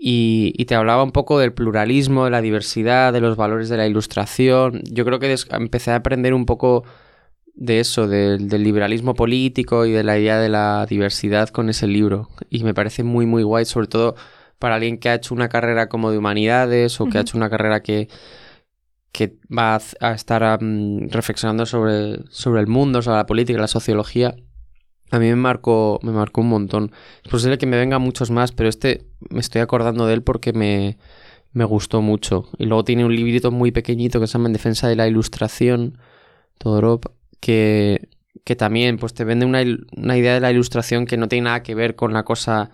[SPEAKER 2] y, te hablaba un poco del pluralismo, de la diversidad, de los valores de la ilustración. Yo creo que empecé a aprender un poco de eso, del liberalismo político y de la idea de la diversidad con ese libro, y me parece muy, muy guay, sobre todo para alguien que ha hecho una carrera como de humanidades o que ha hecho una carrera que que va a, estar reflexionando sobre, sobre el mundo, sobre la política, la sociología, a mí me marcó, me marcó un montón. Es posible que me vengan muchos más, pero este me estoy acordando de él porque me, me gustó mucho. Y luego tiene un librito muy pequeñito que se llama En defensa de la ilustración, Todorov, que, que también pues te vende una, una idea de la ilustración que no tiene nada que ver con la cosa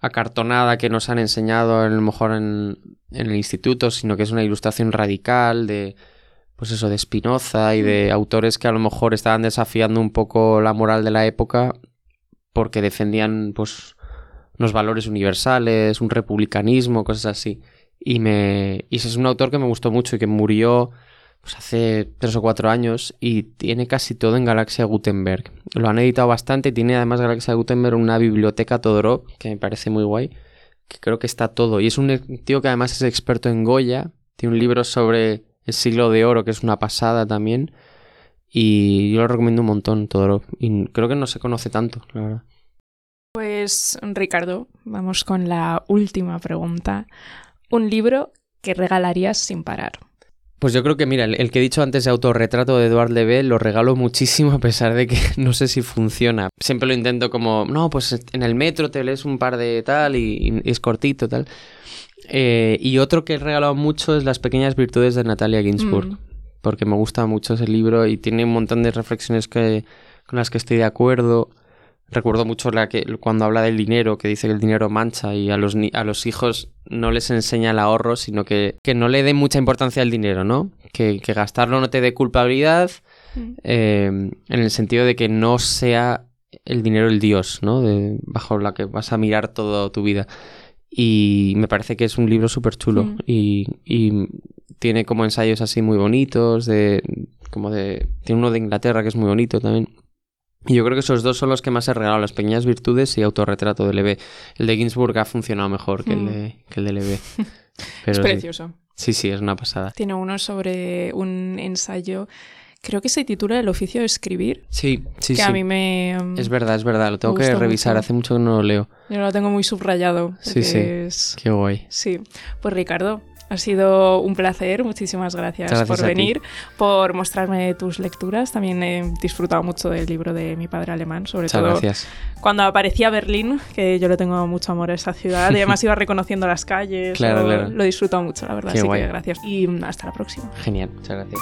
[SPEAKER 2] acartonada que nos han enseñado a lo mejor en, en el instituto, sino que es una ilustración radical de, pues eso, de Spinoza y de mm. autores que a lo mejor estaban desafiando un poco la moral de la época porque defendían, pues, unos valores universales, un republicanismo, cosas así. Y me. Y ese es un autor que me gustó mucho y que murió pues hace tres o cuatro años y tiene casi todo en Galaxia Gutenberg. Lo han editado bastante y tiene además Galaxia Gutenberg una biblioteca Todorov que me parece muy guay, que creo que está todo. Y es un tío que además es experto en Goya, tiene un libro sobre el siglo de oro que es una pasada también y yo lo recomiendo un montón Todorov y creo que no se conoce tanto, la verdad.
[SPEAKER 1] Pues Ricardo, vamos con la última pregunta. Un libro que regalarías sin parar.
[SPEAKER 2] Pues yo creo que, mira, el, que he dicho antes de autorretrato de Eduard Leve lo regalo muchísimo a pesar de que no sé si funciona. Siempre lo intento como, no, pues en el metro te lees un par de tal y, es cortito tal. Eh, y otro que he regalado mucho es Las pequeñas virtudes de Natalia Ginsburg, mm. porque me gusta mucho ese libro y tiene un montón de reflexiones que, con las que estoy de acuerdo. Recuerdo mucho la que cuando habla del dinero, que dice que el dinero mancha y a los, a los hijos no les enseña el ahorro, sino que, que no le den mucha importancia al dinero, ¿no? Que, que gastarlo no te dé culpabilidad, mm. eh, en el sentido de que no sea el dinero el dios, ¿no? De, bajo la que vas a mirar toda tu vida. Y me parece que es un libro súper chulo mm. y, y tiene como ensayos así muy bonitos, de como de... Tiene uno de Inglaterra que es muy bonito también. Y yo creo que esos dos son los que más he regalado, las pequeñas virtudes y autorretrato de Leve. El de Ginsburg ha funcionado mejor que, el, de, mm. que el de Leve.
[SPEAKER 1] es precioso.
[SPEAKER 2] Sí. sí, es una pasada.
[SPEAKER 1] Tiene uno sobre un ensayo creo que se titula El oficio de escribir.
[SPEAKER 2] Sí, sí,
[SPEAKER 1] que
[SPEAKER 2] a
[SPEAKER 1] mí me.
[SPEAKER 2] Um, es verdad, es verdad, lo tengo que revisar, hace mucho que no lo leo.
[SPEAKER 1] Yo lo tengo muy subrayado.
[SPEAKER 2] Sí, sí. Qué guay.
[SPEAKER 1] Sí. Pues Ricardo, Ha sido un placer, muchísimas gracias, por venir, por mostrarme tus lecturas. También he disfrutado mucho del libro de mi padre alemán, sobre todo
[SPEAKER 2] gracias.
[SPEAKER 1] cuando aparecía Berlín, que yo le tengo mucho amor a esa ciudad y además iba reconociendo las calles.
[SPEAKER 2] Claro,
[SPEAKER 1] lo, he disfrutado mucho, la verdad. Así que gracias. Y hasta la próxima.
[SPEAKER 2] Genial, muchas gracias.